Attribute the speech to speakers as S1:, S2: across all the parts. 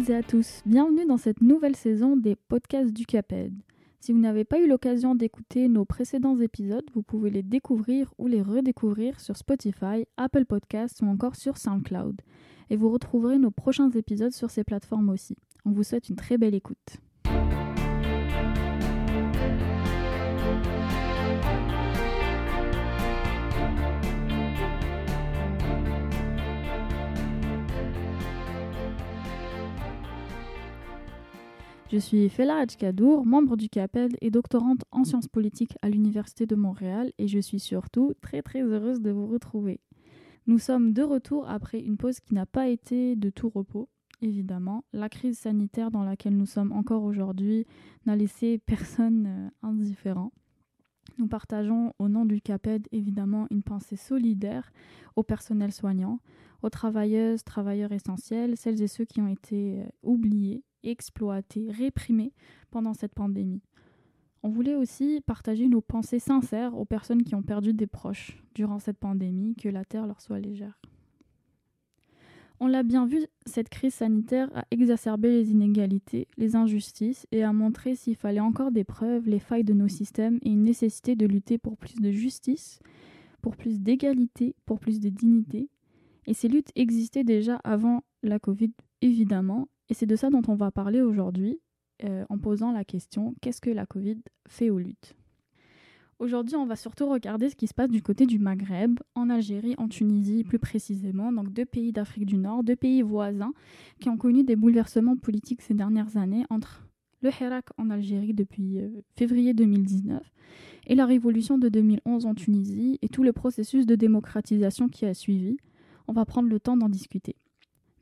S1: toutes et à tous, bienvenue dans cette nouvelle saison des podcasts du CAPED. Si vous n'avez pas eu l'occasion d'écouter nos précédents épisodes, vous pouvez les découvrir ou les redécouvrir sur Spotify, Apple Podcasts ou encore sur SoundCloud. Et vous retrouverez nos prochains épisodes sur ces plateformes aussi. On vous souhaite une très belle écoute. Je suis Fela Hadjkadour, membre du CAPED et doctorante en sciences politiques à l'Université de Montréal et je suis surtout très très heureuse de vous retrouver. Nous sommes de retour après une pause qui n'a pas été de tout repos. Évidemment, la crise sanitaire dans laquelle nous sommes encore aujourd'hui n'a laissé personne euh, indifférent. Nous partageons au nom du CAPED évidemment une pensée solidaire au personnel soignant, aux travailleuses, travailleurs essentiels, celles et ceux qui ont été euh, oubliés exploités, réprimés pendant cette pandémie. On voulait aussi partager nos pensées sincères aux personnes qui ont perdu des proches durant cette pandémie, que la Terre leur soit légère. On l'a bien vu, cette crise sanitaire a exacerbé les inégalités, les injustices et a montré s'il fallait encore des preuves, les failles de nos systèmes et une nécessité de lutter pour plus de justice, pour plus d'égalité, pour plus de dignité. Et ces luttes existaient déjà avant la Covid, évidemment, et c'est de ça dont on va parler aujourd'hui euh, en posant la question qu'est-ce que la Covid fait aux luttes? Aujourd'hui, on va surtout regarder ce qui se passe du côté du Maghreb, en Algérie, en Tunisie plus précisément, donc deux pays d'Afrique du Nord, deux pays voisins qui ont connu des bouleversements politiques ces dernières années entre le Hirak en Algérie depuis euh, février 2019 et la révolution de 2011 en Tunisie et tout le processus de démocratisation qui a suivi. On va prendre le temps d'en discuter.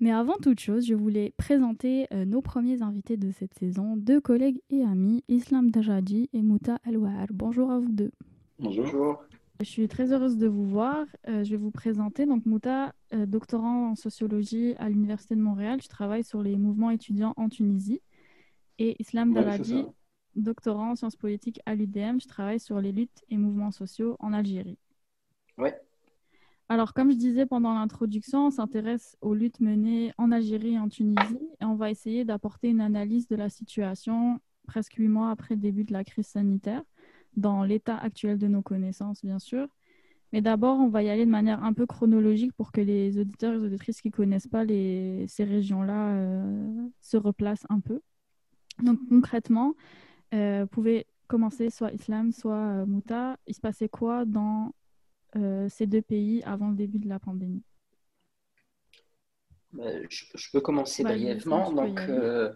S1: Mais avant toute chose, je voulais présenter euh, nos premiers invités de cette saison, deux collègues et amis, Islam Dajaji et Mouta Elwahar. Bonjour à vous deux.
S2: Bonjour.
S1: Je suis très heureuse de vous voir. Euh, je vais vous présenter. Donc, Mouta, euh, doctorant en sociologie à l'Université de Montréal, tu travailles sur les mouvements étudiants en Tunisie. Et Islam ouais, doctorant en sciences politiques à l'UDM, je travaille sur les luttes et mouvements sociaux en Algérie.
S2: Oui,
S1: alors, comme je disais pendant l'introduction, on s'intéresse aux luttes menées en Algérie et en Tunisie et on va essayer d'apporter une analyse de la situation presque huit mois après le début de la crise sanitaire, dans l'état actuel de nos connaissances, bien sûr. Mais d'abord, on va y aller de manière un peu chronologique pour que les auditeurs et auditrices qui ne connaissent pas les, ces régions-là euh, se replacent un peu. Donc, concrètement, euh, vous pouvez commencer soit Islam, soit euh, Mouta. Il se passait quoi dans ces deux pays avant le début de la pandémie
S2: euh, je, peux commencer brièvement. Donc, euh,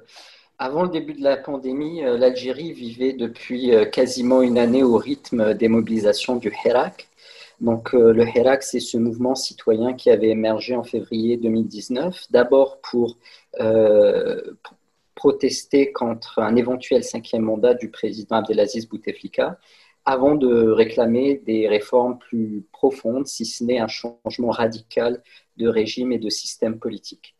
S2: avant le début de la pandémie, l'Algérie vivait depuis quasiment une année au rythme des mobilisations du Hirak. Donc, le Hirak, c'est ce mouvement citoyen qui avait émergé en février 2019, d'abord pour, pour, protester contre un éventuel cinquième mandat du président Abdelaziz Bouteflika, avant de réclamer des réformes plus profondes, si ce n'est un changement radical de régime et de système politique.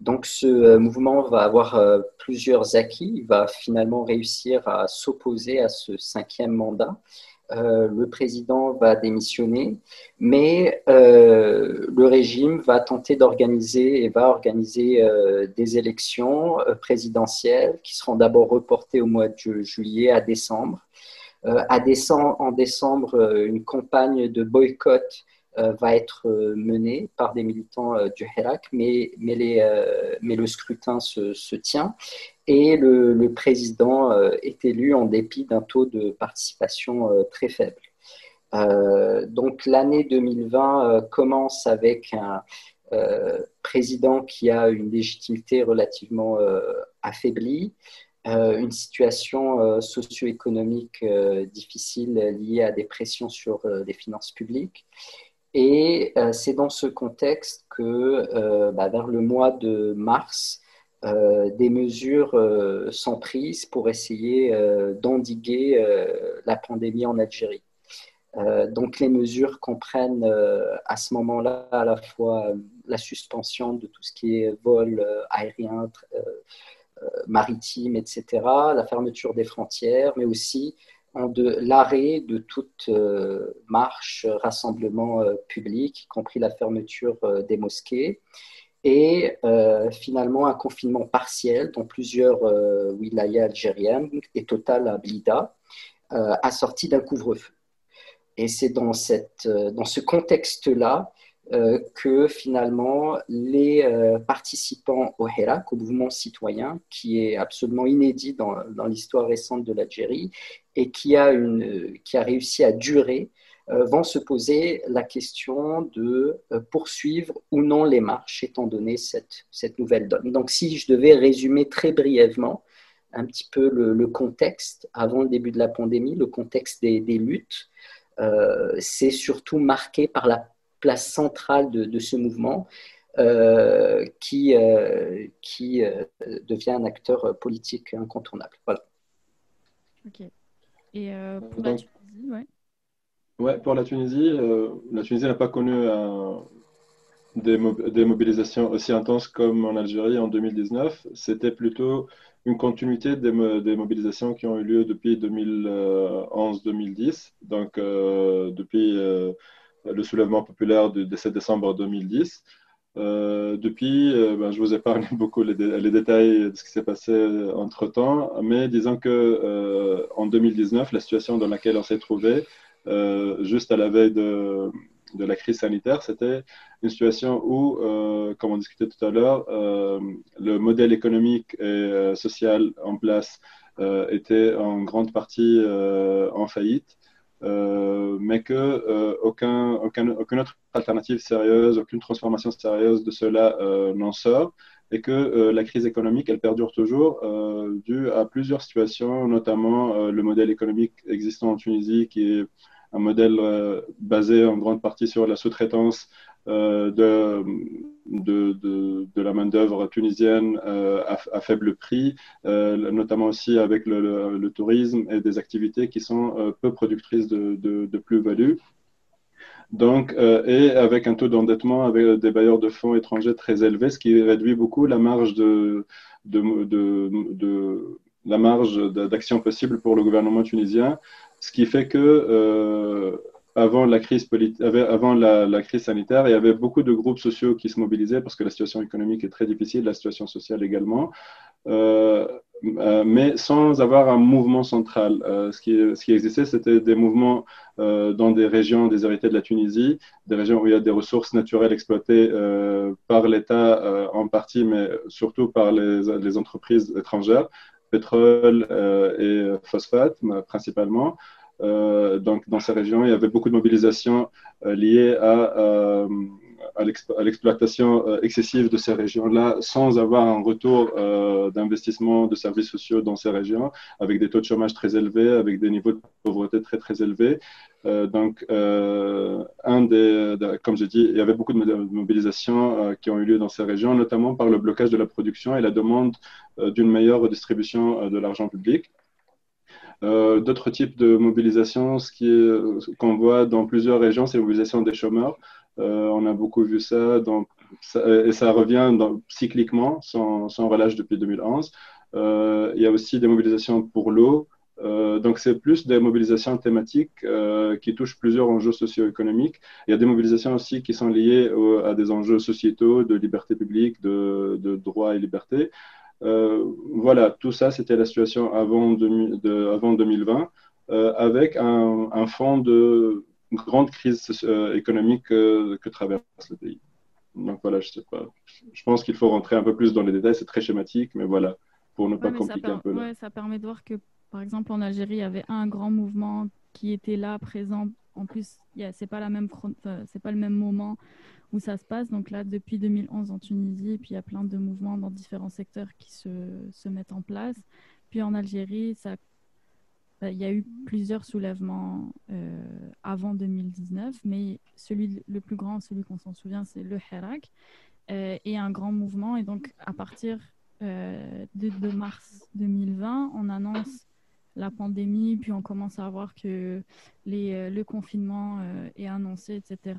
S2: Donc ce euh, mouvement va avoir euh, plusieurs acquis, il va finalement réussir à s'opposer à ce cinquième mandat. Euh, le président va démissionner, mais le régime va tenter d'organiser et va organiser des élections présidentielles qui seront d'abord reportées au mois de juillet à décembre. Euh, à en décembre, euh, une campagne de boycott euh, va être menée par des militants du Hirak, mais, le scrutin se, tient et le, président est élu en dépit d'un taux de participation très faible. Donc l'année 2020 commence avec un président qui a une légitimité relativement affaiblie, une situation euh, socio-économique euh, difficile liée à des pressions sur les finances publiques. Et c'est dans ce contexte que, bah, vers le mois de mars, des mesures sont prises pour essayer d'endiguer la pandémie en Algérie. donc les mesures comprennent à ce moment-là à la fois la suspension de tout ce qui est vol aérien, euh, maritime, etc., la fermeture des frontières, mais aussi l'arrêt de toute euh, marche, rassemblement euh, public, y compris la fermeture des mosquées. et finalement un confinement partiel dans plusieurs wilayas algériennes et total à Blida, assorti d'un couvre-feu. Et c'est dans ce contexte-là euh, que finalement les euh, participants au Hirak, au mouvement citoyen, qui est absolument inédit dans, l'histoire récente de l'Algérie et qui a, une, qui a réussi à durer, euh, vont se poser la question de poursuivre ou non les marches, étant donné cette, cette nouvelle donne. Donc si je devais résumer très brièvement un petit peu le, contexte avant le début de la pandémie, le contexte des luttes, c'est surtout marqué par la place centrale de, ce mouvement euh, qui, euh, qui euh, devient un acteur politique incontournable. Voilà.
S1: Ok. Et pour la Tunisie,
S3: ouais. Ouais, pour la Tunisie, la Tunisie n'a pas connu des, des, mobilisations aussi intenses comme en Algérie en 2019. C'était plutôt une continuité des, des, mobilisations qui ont eu lieu depuis 2011-2010. Donc, depuis le soulèvement populaire du 17 décembre 2010. Euh, depuis, euh, ben, je vous épargne beaucoup les, détails de ce qui s'est passé entre-temps, mais disons que euh, en 2019, la situation dans laquelle on s'est trouvé, juste à la veille de la crise sanitaire, c'était une situation où, comme on discutait tout à l'heure, le modèle économique et social en place était en grande partie en faillite. Euh, mais que euh, aucun, aucun, aucune autre alternative sérieuse, aucune transformation sérieuse de cela euh, n'en sort. Et que la crise économique, elle perdure toujours dû à plusieurs situations, notamment le modèle économique existant en Tunisie qui est un modèle basé en grande partie sur la sous-traitance de, de, de, la main-d'œuvre tunisienne à, à, faible prix, notamment aussi avec le, tourisme et des activités qui sont peu productrices de, plus-value. Donc, et avec un taux d'endettement avec des bailleurs de fonds étrangers très élevés, ce qui réduit beaucoup la marge de la marge d'action possible pour le gouvernement tunisien, ce qui fait que avant la crise, avant la, crise sanitaire, il y avait beaucoup de groupes sociaux qui se mobilisaient parce que la situation économique est très difficile, la situation sociale également, euh, euh, mais sans avoir un mouvement central. Euh, ce, qui, existait, c'était des mouvements dans des régions déshéritées de la Tunisie, des régions où il y a des ressources naturelles exploitées par l'État en partie, mais surtout par les entreprises étrangères, pétrole et phosphate principalement. Euh, donc, dans ces régions, il y avait beaucoup de mobilisation euh, liée à, euh, à l'exploitation excessive de ces régions-là sans avoir un retour d'investissement de services sociaux dans ces régions, avec des taux de chômage très élevés, avec des niveaux de pauvreté très, très élevés. donc, un des, comme je dis, il y avait beaucoup de mobilisations qui ont eu lieu dans ces régions, notamment par le blocage de la production et la demande d'une meilleure redistribution de l'argent public. Euh, d'autres types de mobilisation, ce qu'on voit dans plusieurs régions, c'est la mobilisation des chômeurs. Euh, on a beaucoup vu ça, dans, et ça revient cycliquement, sans, relâche depuis 2011. Euh, il y a aussi des mobilisations pour l'eau. donc, c'est plus des mobilisations thématiques qui touchent plusieurs enjeux socio-économiques. Il y a des mobilisations aussi qui sont liées à des enjeux sociétaux, de liberté publique, de, de droits et libertés. Euh, voilà, tout ça, c'était la situation avant, avant 2020, euh, avec un, fond de grande crise euh, économique que traverse le pays. Donc voilà, je sais pas. Je pense qu'il faut rentrer un peu plus dans les détails. C'est très schématique, mais voilà, pour ne pas compliquer un peu.
S1: Ouais, ça permet de voir que, par exemple, en Algérie, il y avait un grand mouvement qui était là, présent. En plus, c'est pas la même, c'est pas le même moment où ça se passe. Donc là, depuis 2011 en Tunisie, puis il y a plein de mouvements dans différents secteurs qui se, se mettent en place. Puis en Algérie, ça, il y a eu plusieurs soulèvements euh, avant 2019, mais celui le plus grand, celui qu'on s'en souvient, c'est le Hirak, euh, et un grand mouvement. Et donc, à partir euh, de, de, mars 2020, on annonce la pandémie, puis on commence à voir que les, le confinement est annoncé, etc.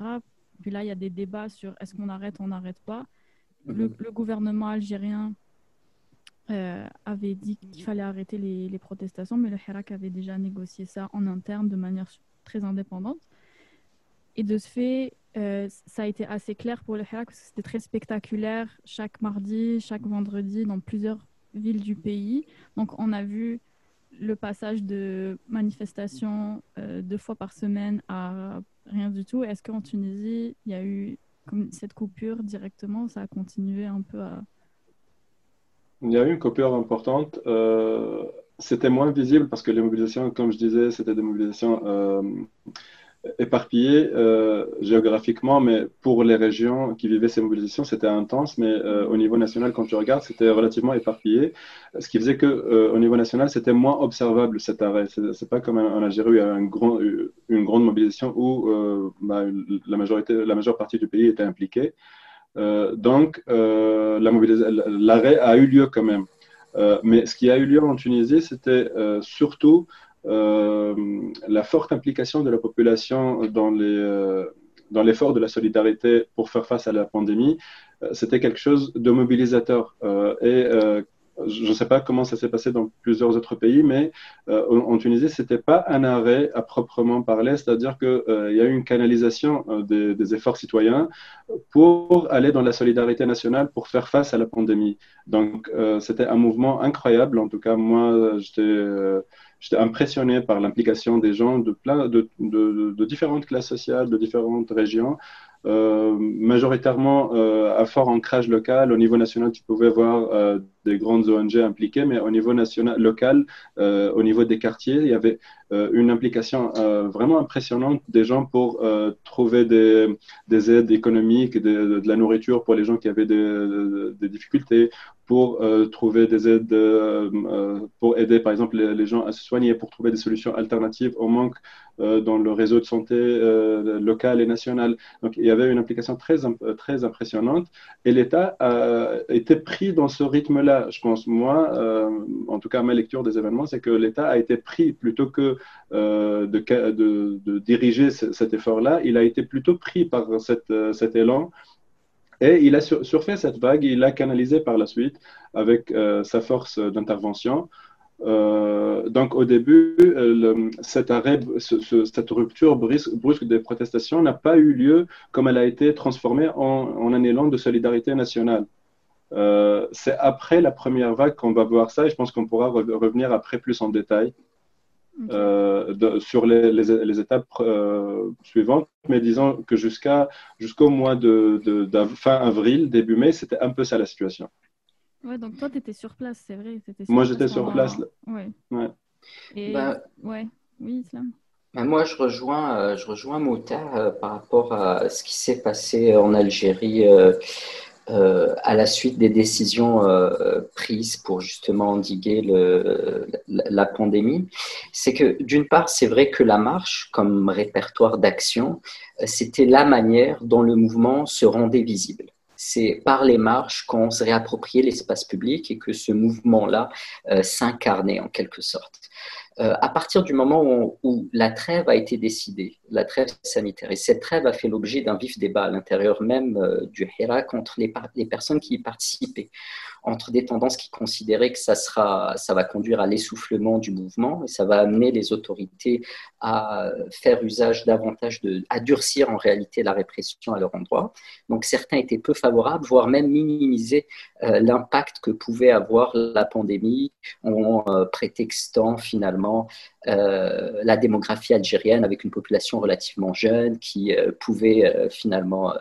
S1: Puis là, il y a des débats sur est-ce qu'on arrête, on n'arrête pas. Le, mhm. gouvernement algérien euh, avait dit qu'il fallait arrêter les, protestations, mais le Hirak avait déjà négocié ça en interne de manière très indépendante. Et de ce fait, ça a été assez clair pour le Hirak parce que c'était très spectaculaire chaque mardi, chaque vendredi dans plusieurs villes du pays. Donc on a vu le passage de manifestations deux fois par semaine à rien du tout. Est-ce qu'en Tunisie, il y a eu cette coupure directement Ça a continué un peu à...
S3: Il y a eu une coupure importante. Euh, c'était moins visible parce que les mobilisations, comme je disais, c'était des mobilisations euh, éparpillées euh, géographiquement, mais pour les régions qui vivaient ces mobilisations, c'était intense. Mais au niveau national, quand tu regardes, c'était relativement éparpillé, ce qui faisait que au niveau national, c'était moins observable cet arrêt. C'est pas comme en Algérie où il y a un une grande mobilisation où bah, la majorité, la majeure partie du pays était impliquée. Donc, l'arrêt a eu lieu quand même. mais ce qui a eu lieu en Tunisie, c'était surtout euh, la forte implication de la population dans euh, l'effort de la solidarité pour faire face à la pandémie, euh, c'était quelque chose de mobilisateur. Je ne sais pas comment ça s'est passé dans plusieurs autres pays, mais en, Tunisie, ce n'était pas un arrêt à proprement parler, c'est-à-dire qu'il y a eu une canalisation des, des, efforts citoyens pour aller dans la solidarité nationale pour faire face à la pandémie. Donc, c'était un mouvement incroyable. En tout cas, moi, j'étais impressionné par l'implication des gens de, plein, de, différentes classes sociales, de différentes régions, euh, majoritairement euh, à fort ancrage local. Au niveau national, tu pouvais voir euh, des grandes ONG impliquées, mais au niveau national, local, euh, au niveau des quartiers, il y avait euh, une implication vraiment impressionnante des gens pour trouver des, des, aides économiques, de, la nourriture pour les gens qui avaient des, des difficultés, pour trouver des aides, pour aider par exemple les, les, gens à se soigner, pour trouver des solutions alternatives au manque dans le réseau de santé local et national. Donc il y avait une implication très, très impressionnante et l'État était pris dans ce rythme-là je pense, moi, euh, en tout cas, ma lecture des événements, c'est que l'État a été pris plutôt que euh, de, diriger cet effort-là, il a été plutôt pris par euh, cet élan. Et il a surfait cette vague, il l'a canalisé par la suite avec sa force d'intervention. donc au début, cet arrêt, cette rupture brusque, des protestations n'a pas eu lieu comme elle a été transformée en un élan de solidarité nationale. Euh, c'est après la première vague qu'on va voir ça et je pense qu'on pourra revenir après plus en détail euh, sur les, étapes euh, suivantes. Mais disons que jusqu'à jusqu'au mois de, fin avril, début mai, c'était un peu ça la situation.
S1: Ouais, donc toi, tu étais sur place, c'est vrai.
S3: Moi, j'étais sur place.
S1: Ouais.
S2: Et... Bah,
S1: ouais. Oui, Islam.
S2: Bah, moi, je rejoins, je rejoins Mouta par rapport à ce qui s'est passé en Algérie euh, à la suite des décisions euh, prises pour justement endiguer le, la, pandémie, c'est que d'une part, c'est vrai que la marche, comme répertoire d'action, euh, c'était la manière dont le mouvement se rendait visible c'est par les marches qu'on se réappropriait l'espace public et que ce mouvement-là s'incarnait en quelque sorte. Euh, à partir du moment où, la trêve a été décidée, la trêve sanitaire, et cette trêve a fait l'objet d'un vif débat à l'intérieur même euh, du Hirak entre les, les, personnes qui y participaient, entre des tendances qui considéraient que ça, sera, ça va conduire à l'essoufflement du mouvement et ça va amener les autorités à faire usage davantage de, à durcir en réalité la répression à leur endroit. Donc certains étaient peu favorables, voire même minimiser euh, l'impact que pouvait avoir la pandémie en prétextant finalement euh, la démographie algérienne avec une population relativement jeune qui euh, pouvait euh, finalement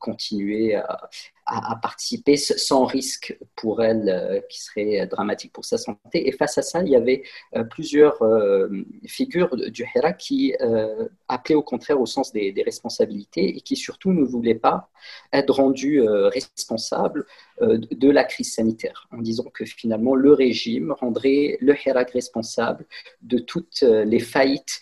S2: continuer à, à, participer sans risque pour elle euh, qui serait dramatique pour sa santé. Et face à ça, il y avait euh, plusieurs euh, figures du Hira qui appelaient au contraire au sens des, responsabilités et qui surtout ne voulaient pas être rendus responsables de la crise sanitaire en disant que finalement le régime rendrait le Hirak responsable de toutes les faillites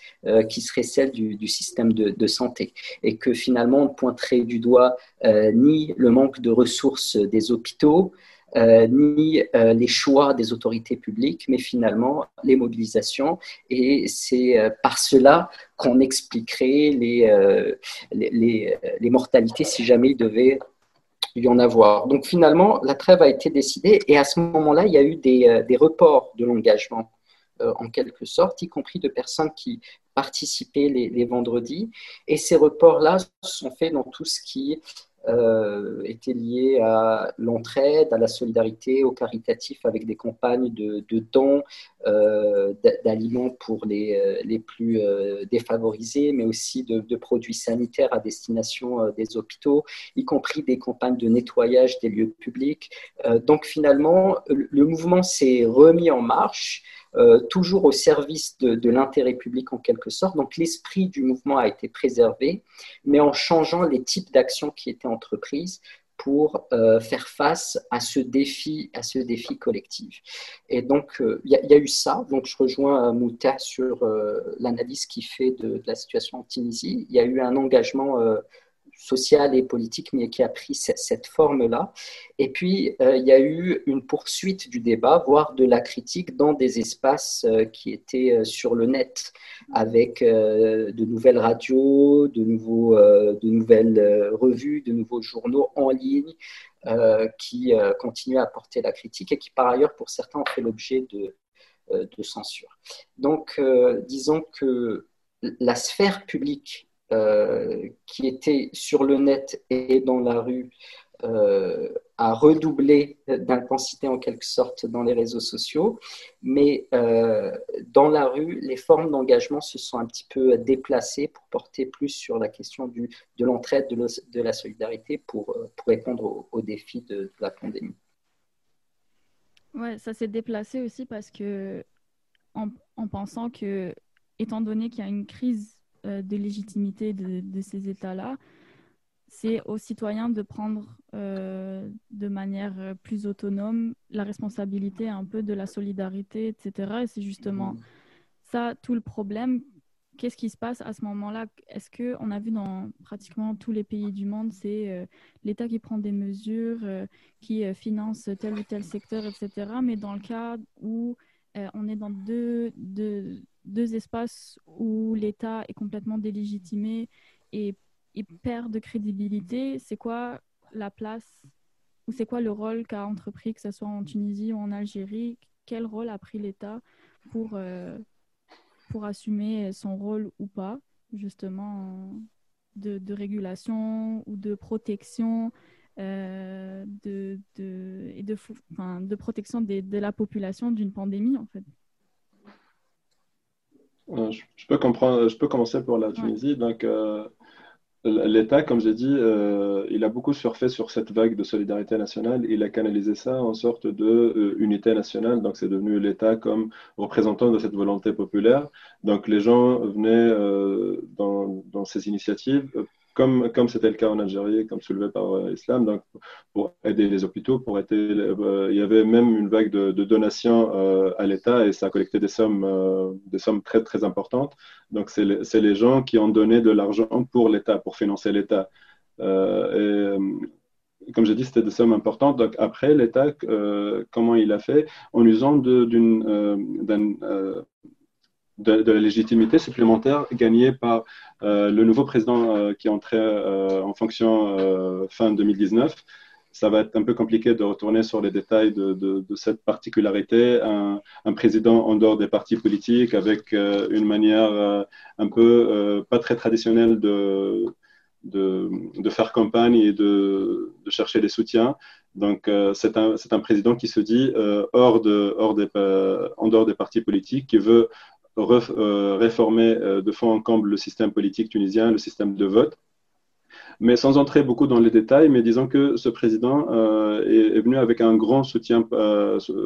S2: qui seraient celles du, système de, de, santé et que finalement on pointerait du doigt ni le manque de ressources des hôpitaux, euh, ni euh, les choix des autorités publiques, mais finalement les mobilisations. Et c'est euh, par cela qu'on expliquerait les, les, les, mortalités si jamais il devait y en avoir. Donc finalement, la trêve a été décidée et à ce moment-là, il y a eu des, des reports de l'engagement en quelque sorte, y compris de personnes qui participer les, vendredis. Et ces reports-là sont faits dans tout ce qui euh, était lié à l'entraide, à la solidarité, au caritatif, avec des campagnes de, dons, euh, d'aliments pour les, euh, les plus défavorisés, mais aussi de, produits sanitaires à destination des hôpitaux, y compris des campagnes de nettoyage des lieux publics. donc finalement, le mouvement s'est remis en marche. Euh, toujours au service de, l'intérêt public en quelque sorte. Donc l'esprit du mouvement a été préservé, mais en changeant les types d'actions qui étaient entreprises pour euh, faire face à ce défi, à ce défi collectif. Et donc, euh, il y, a eu ça. Donc, je rejoins Mouta sur l'analyse qu'il fait de, de, la situation en Tunisie. Il y a eu un engagement sociale et politique, mais qui a pris cette forme-là. Et puis, euh, il y a eu une poursuite du débat, voire de la critique dans des espaces euh, qui étaient euh, sur le net, avec de nouvelles radios, de, nouveaux, de nouvelles revues, de nouveaux journaux en ligne. qui continuent à porter la critique et qui, par ailleurs, pour certains, ont fait l'objet de, de censure. Donc, disons que la sphère publique euh, qui était sur le net et dans la rue euh, a redoublé d'intensité en quelque sorte dans les réseaux sociaux, mais euh, dans la rue, les formes d'engagement se sont un petit peu déplacées pour porter plus sur la question de l'entraide, de, la solidarité pour, pour répondre aux, défis de, la pandémie.
S1: Ouais, ça s'est déplacé aussi parce que en, en pensant que, étant donné qu'il y a une crise euh, de légitimité de, ces États-là, c'est aux citoyens de prendre euh, de manière euh, plus autonome la responsabilité un peu de la solidarité, etc. Et c'est justement mmh. ça tout le problème. Qu'est-ce qui se passe à ce moment-là? Est-ce qu'on a vu dans pratiquement tous les pays du monde, c'est l'État qui prend des mesures, qui finance tel ou tel secteur, etc. Mais dans le cas où on est dans deux, deux, deux espaces où l'État est complètement délégitimé et, perd de crédibilité, c'est quoi la place ou c'est quoi le rôle qu'a entrepris, que ce soit en Tunisie ou en Algérie Quel rôle a pris l'État pour, euh, pour assumer son rôle ou pas, justement, de, régulation ou de protection euh, de, de, et de, de protection de la population d'une pandémie, en fait?
S3: Euh, je, peux comprendre, je peux commencer pour la Tunisie. Donc, euh, l'État, comme j'ai dit, euh, il a beaucoup surfé sur cette vague de solidarité nationale. Il a canalisé ça en sorte de unité nationale. Donc, c'est devenu l'État comme représentant de cette volonté populaire. Donc, les gens venaient dans, dans, ces initiatives comme c'était le cas en Algérie, comme soulevé par euh, l'islam, donc pour aider les hôpitaux, pour aider, euh, il y avait même une vague de, donations euh, à l'État et ça a collecté des sommes, des sommes très très importantes. Donc c'est les, gens qui ont donné de l'argent pour l'État, pour financer l'État. et comme j'ai dit, c'était des sommes importantes. Donc après, l'État, comment il a fait? En usant d'une de, la légitimité supplémentaire gagnée par euh, le nouveau président euh, qui est entré euh, en fonction fin 2019. Ça va être un peu compliqué de retourner sur les détails de, cette particularité. Un, président en dehors des partis politiques avec une manière un peu pas très traditionnelle de, de, faire campagne et de, chercher des soutiens. Donc, c'est un, un, président qui se dit hors de, hors des, en dehors des partis politiques, qui veut réformer euh, de fond en comble le système politique tunisien, le système de vote. Mais sans entrer beaucoup dans les détails, mais disons que ce président euh, est, venu avec un grand soutien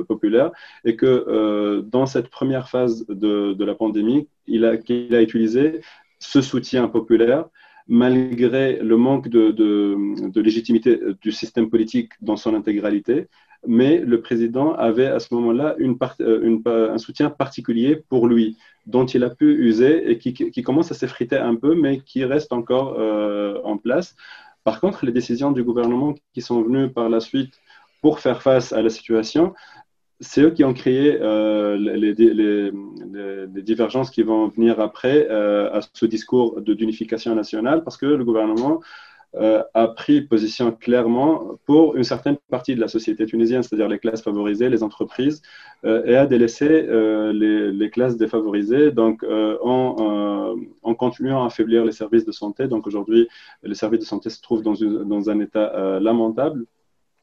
S3: populaire et que dans cette première phase de, la pandémie, il a utilisé ce soutien populaire malgré le manque de, légitimité du système politique dans son intégralité, mais le président avait à ce moment-là euh, un soutien particulier pour lui, dont il a pu user et qui, commence à s'effriter un peu, mais qui reste encore euh, en place. Par contre, les décisions du gouvernement qui sont venues par la suite pour faire face à la situation, c'est eux qui ont créé euh, les, divergences qui vont venir après à ce discours d'unification nationale, parce que le gouvernement a pris position clairement pour une certaine partie de la société tunisienne, c'est-à-dire les classes favorisées, les entreprises, et a délaissé les, classes défavorisées, donc en, continuant à affaiblir les services de santé. Donc aujourd'hui, les services de santé se trouvent dans un état lamentable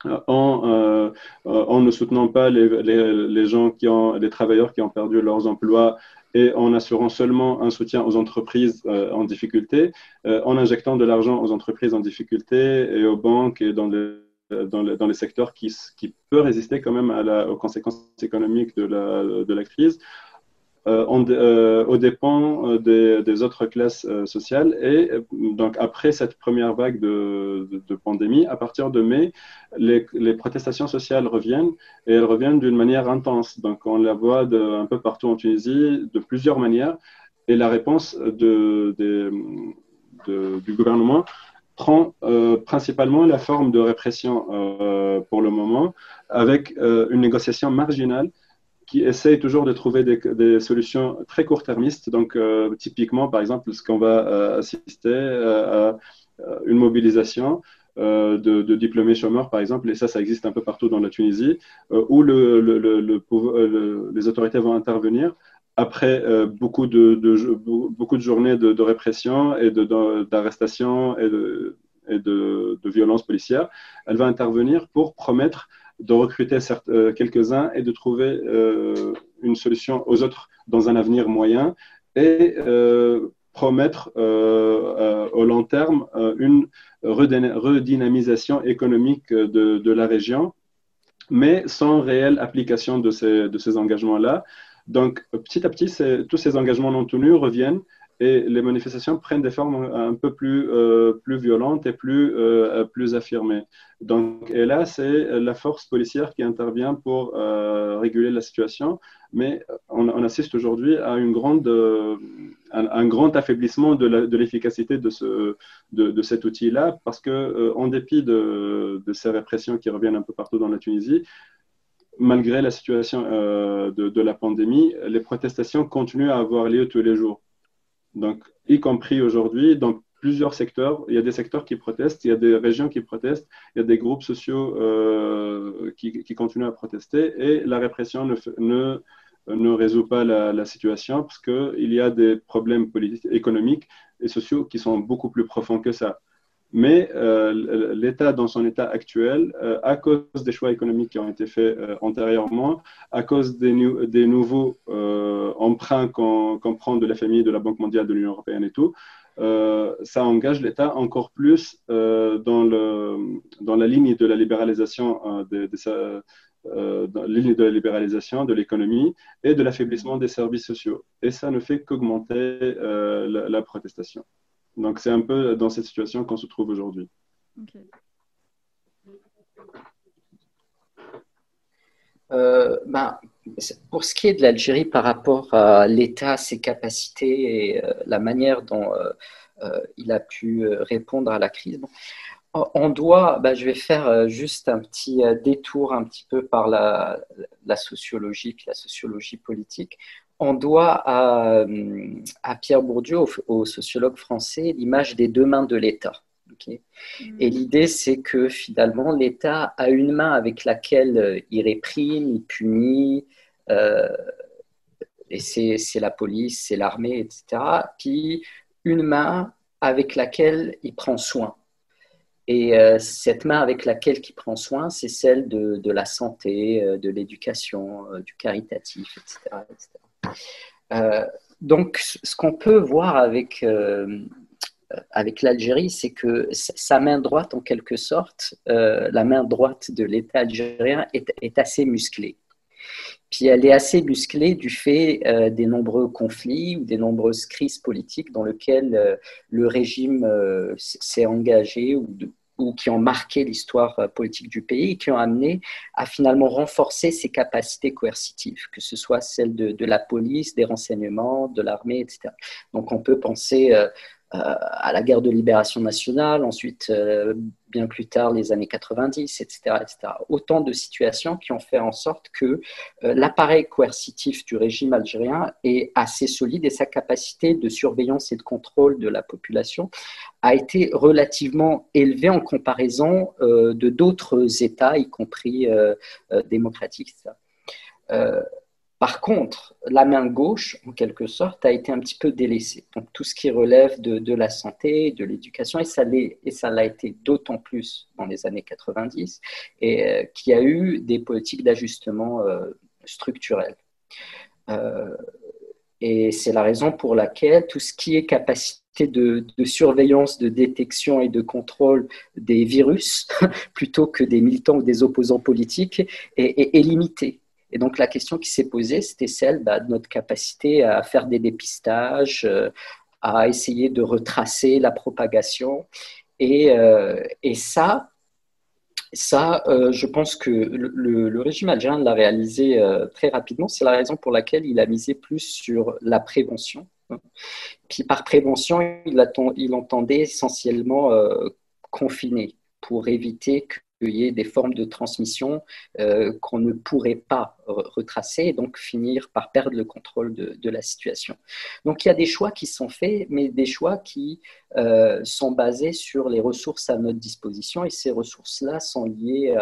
S3: en, euh, en, ne soutenant pas les, les, gens qui ont, les travailleurs qui ont perdu leurs emplois et en assurant seulement un soutien aux entreprises euh, en difficulté, euh, en injectant de l'argent aux entreprises en difficulté et aux banques et dans les, dans les, dans les secteurs qui, qui peuvent résister quand même à la, aux conséquences économiques de la, de la crise, euh, euh, aux dépens euh, des, autres classes sociales. Et donc, après cette première vague de, pandémie, à partir de mai, les, protestations sociales reviennent et elles reviennent d'une manière intense. Donc, on la voit un peu partout en Tunisie, de plusieurs manières. Et la réponse du gouvernement prend principalement la forme de répression pour le moment, avec une négociation marginale qui essayent toujours de trouver des, solutions très court-termistes. Donc, euh, typiquement, par exemple, ce qu'on va euh, assister euh, à une mobilisation de, diplômés chômeurs, par exemple, et ça, ça existe un peu partout dans la Tunisie, où le, les autorités vont intervenir après beaucoup, de, beaucoup de journées de, répression et d'arrestation et, de, et de, violences policières. Elle va intervenir pour promettre de recruter euh, quelques-uns et de trouver euh, une solution aux autres dans un avenir moyen et euh, promettre au long terme une redynamisation économique de, la région, mais sans réelle application de ces engagements-là. Donc, petit à petit, tous ces engagements non tenus reviennent et les manifestations prennent des formes un peu plus, euh, plus violentes et plus, euh, plus affirmées. Donc, et là, c'est la force policière qui intervient pour euh, réguler la situation, mais on, assiste aujourd'hui à une grande, un, grand affaiblissement de l'efficacité de, ce, de, de cet outil-là, parce que en dépit de, de, ces répressions qui reviennent un peu partout dans la Tunisie, malgré la situation de, de la pandémie, les protestations continuent à avoir lieu tous les jours donc y compris aujourd'hui, dans plusieurs secteurs. Il y a des secteurs qui protestent, il y a des régions qui protestent, il y a des groupes sociaux euh, qui, continuent à protester et la répression ne, ne, ne résout pas la, situation parce qu'il y a des problèmes politiques, économiques et sociaux qui sont beaucoup plus profonds que ça. Mais euh, l'État, dans son état actuel, euh, à cause des choix économiques qui ont été faits euh, antérieurement, à cause des, des nouveaux emprunts qu'on prend de la famille, de la Banque mondiale, de l'Union européenne et tout, ça engage l'État encore plus dans, la ligne de la libéralisation de la libéralisation de l'économie et de l'affaiblissement des services sociaux. Et ça ne fait qu'augmenter la protestation. Donc c'est un peu dans cette situation qu'on se trouve aujourd'hui.
S2: Euh, ben, pour ce qui est de l'Algérie par rapport à l'État, ses capacités et euh, la manière dont euh, il a pu répondre à la crise, on doit, ben, je vais faire juste un petit détour un petit peu par la, la sociologie, puis la sociologie politique on doit à, Pierre Bourdieu, au, sociologue français, l'image des deux mains de l'État. Mm. Et l'idée, c'est que finalement, l'État a une main avec laquelle euh, il réprime, il punit, euh, et c'est la police, c'est l'armée, etc. Puis une main avec laquelle il prend soin. Et euh, cette main avec laquelle il prend soin, c'est celle de, la santé, de l'éducation, du caritatif, etc. Euh, donc, ce qu'on peut voir avec, euh, avec l'Algérie, c'est que sa main droite, en quelque sorte, euh, la main droite de l'État algérien est, est, assez musclée. Puis elle est assez musclée du fait des nombreux conflits ou des nombreuses crises politiques dans lesquelles le régime s'est engagé ou de, ou qui ont marqué l'histoire euh, politique du pays et qui ont amené à finalement renforcer ses capacités coercitives, que ce soit celles de, la police, des renseignements, de l'armée, etc. Donc on peut penser euh, à la guerre de libération nationale, ensuite bien plus tard les années 90, etc., etc. Autant de situations qui ont fait en sorte que euh, l'appareil coercitif du régime algérien est assez solide et sa capacité de surveillance et de contrôle de la population a été relativement élevée en comparaison euh, de d'autres États, y compris euh, démocratiques. Par contre, la main gauche, en quelque sorte, a été un petit peu délaissée. Donc tout ce qui relève de, la santé, de l'éducation, et ça l'a été d'autant plus dans les années 90, et euh, qu'il y a eu des politiques d'ajustement euh, structurels. Euh, et c'est la raison pour laquelle tout ce qui est capacité de, surveillance, de détection et de contrôle des virus, plutôt que des militants ou des opposants politiques, est limité. Et donc la question qui s'est posée, c'était celle bah, de notre capacité à faire des dépistages, euh, à essayer de retracer la propagation. Et, euh, ça, ça euh, je pense que le, régime algérien l'a réalisé très rapidement. C'est la raison pour laquelle il a misé plus sur la prévention. Puis par prévention, il entendait essentiellement confiner pour éviter que qu'il y ait des formes de transmission euh, qu'on ne pourrait pas retracer et donc finir par perdre le contrôle de, la situation. Donc il y a des choix qui sont faits, mais des choix qui euh, sont basés sur les ressources à notre disposition et ces ressources-là sont liées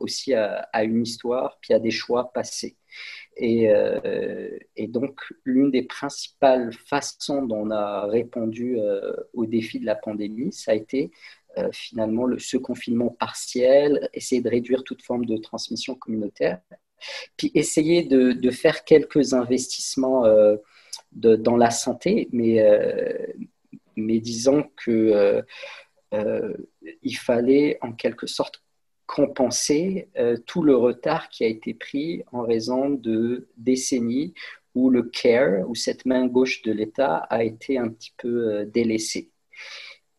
S2: aussi à, une histoire puis à des choix passés. Euh, et, donc, l'une des principales façons dont on a répondu au défi de la pandémie, ça a été euh, finalement le, ce confinement partiel, essayer de réduire toute forme de transmission communautaire, puis essayer de, faire quelques investissements euh, dans la santé, mais, euh, mais disons que il fallait en quelque sorte compenser tout le retard qui a été pris en raison de décennies où le care, ou cette main gauche de l'État, a été un petit peu délaissée.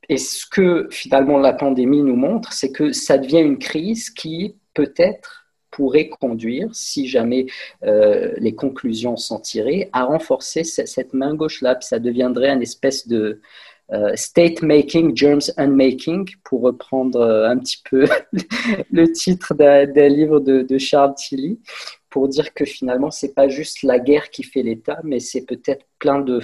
S2: Et ce que finalement la pandémie nous montre, c'est que ça devient une crise qui peut-être pourrait conduire, si jamais euh, les conclusions sont tirées, à renforcer cette main gauche-là. Ça deviendrait une espèce de euh, state making, germs unmaking, pour reprendre euh, un petit peu le titre d'un livre de, de, Charles Tilly, pour dire que finalement, c'est pas juste la guerre qui fait l'État, mais c'est peut-être plein de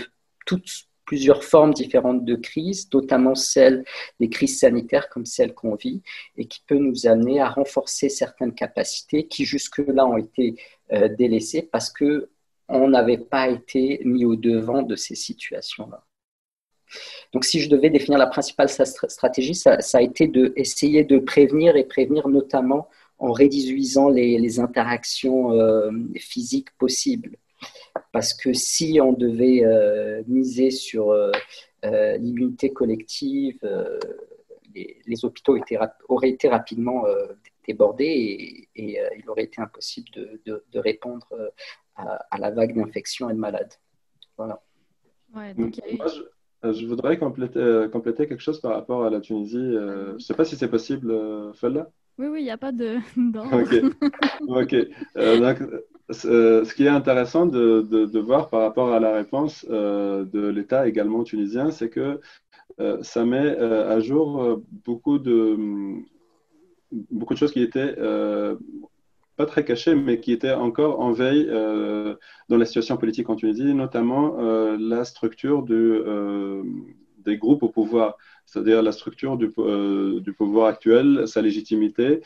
S2: toutes plusieurs formes différentes de crises, notamment celles des crises sanitaires comme celles qu'on vit, et qui peut nous amener à renforcer certaines capacités qui jusque-là ont été euh, délaissées parce que on n'avait pas été mis au devant de ces situations-là. Donc, si je devais définir la principale stratégie, ça, a été d'essayer de prévenir et prévenir notamment en réduisant les, interactions euh, physiques possibles parce que si on devait euh, miser sur euh, euh, l'immunité collective, les, hôpitaux auraient été rapidement débordés et, il aurait été impossible de, répondre à, la vague d'infections et de malades. Voilà.
S3: je, voudrais compléter, compléter, quelque chose par rapport à la Tunisie. je ne sais pas si c'est possible, Fella.
S1: Oui, oui, il n'y a pas de.
S3: ok. ok. Euh, ce qui est intéressant de, voir par rapport à la réponse euh, de l'État également tunisien, c'est que euh, ça met à jour beaucoup de, choses qui étaient pas très cachées, mais qui étaient encore en veille dans la situation politique en Tunisie, notamment la structure des groupes au pouvoir, c'est-à-dire la structure du, du pouvoir actuel, sa légitimité,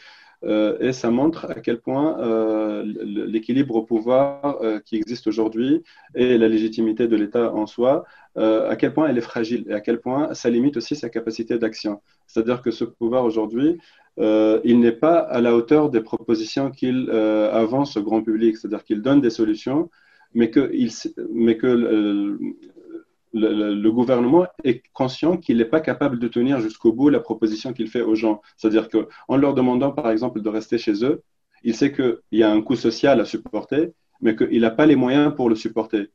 S3: euh, et ça montre à quel point euh, l'équilibre au pouvoir euh, qui existe aujourd'hui et la légitimité de l'État en soi, à quel point elle est fragile et à quel point ça limite aussi sa capacité d'action. C'est-à-dire que ce pouvoir aujourd'hui, il n'est pas à la hauteur des propositions qu'il avance au grand public, c'est-à-dire qu'il donne des solutions, mais que, mais que le, gouvernement est conscient qu'il n'est pas capable de tenir jusqu'au bout la proposition qu'il fait aux gens. C'est-à-dire qu'en leur demandant, par exemple, de rester chez eux, il sait qu'il y a un coût social à supporter, mais qu'il n'a pas les moyens pour le supporter,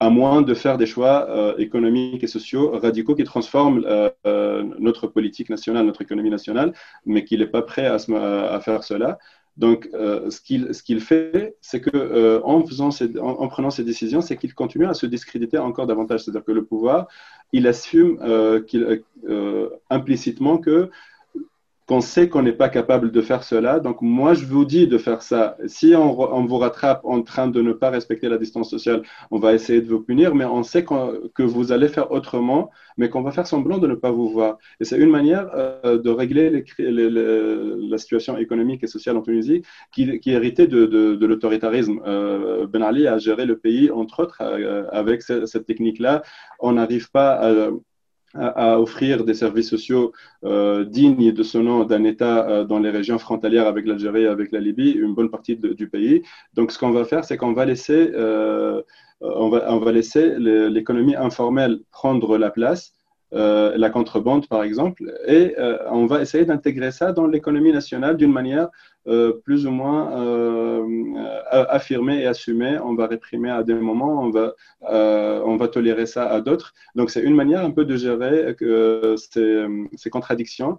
S3: à moins de faire des choix euh, économiques et sociaux radicaux qui transforment euh, euh, notre politique nationale, notre économie nationale, mais qu'il n'est pas prêt à, à, faire cela. Donc, euh, ce qu'il fait, c'est que euh, en, faisant en, prenant ces décisions, c'est qu'il continue à se discréditer encore davantage. C'est-à-dire que le pouvoir, il assume euh, implicitement que qu'on sait qu'on n'est pas capable de faire cela. Donc, moi, je vous dis de faire ça. Si on, on, vous rattrape en train de ne pas respecter la distance sociale, on va essayer de vous punir, mais on sait que vous allez faire autrement, mais qu'on va faire semblant de ne pas vous voir. Et c'est une manière euh, de régler les, la situation économique et sociale en Tunisie qui, qui héritée de, de, de l'autoritarisme. Euh, ben Ali a géré le pays, entre autres, euh, avec cette, cette technique-là. On n'arrive pas à à, offrir des services sociaux euh, dignes de ce nom d'un État euh, dans les régions frontalières avec l'Algérie avec la Libye, une bonne partie du pays. Donc, ce qu'on va faire, c'est qu'on va laisser, euh, on va, laisser l'économie informelle prendre la place la contrebande, par exemple, et on va essayer d'intégrer ça dans l'économie nationale d'une manière plus ou moins affirmée et assumée. On va réprimer à des moments, on va, on va tolérer ça à d'autres. Donc, c'est une manière un peu de gérer ces, ces, contradictions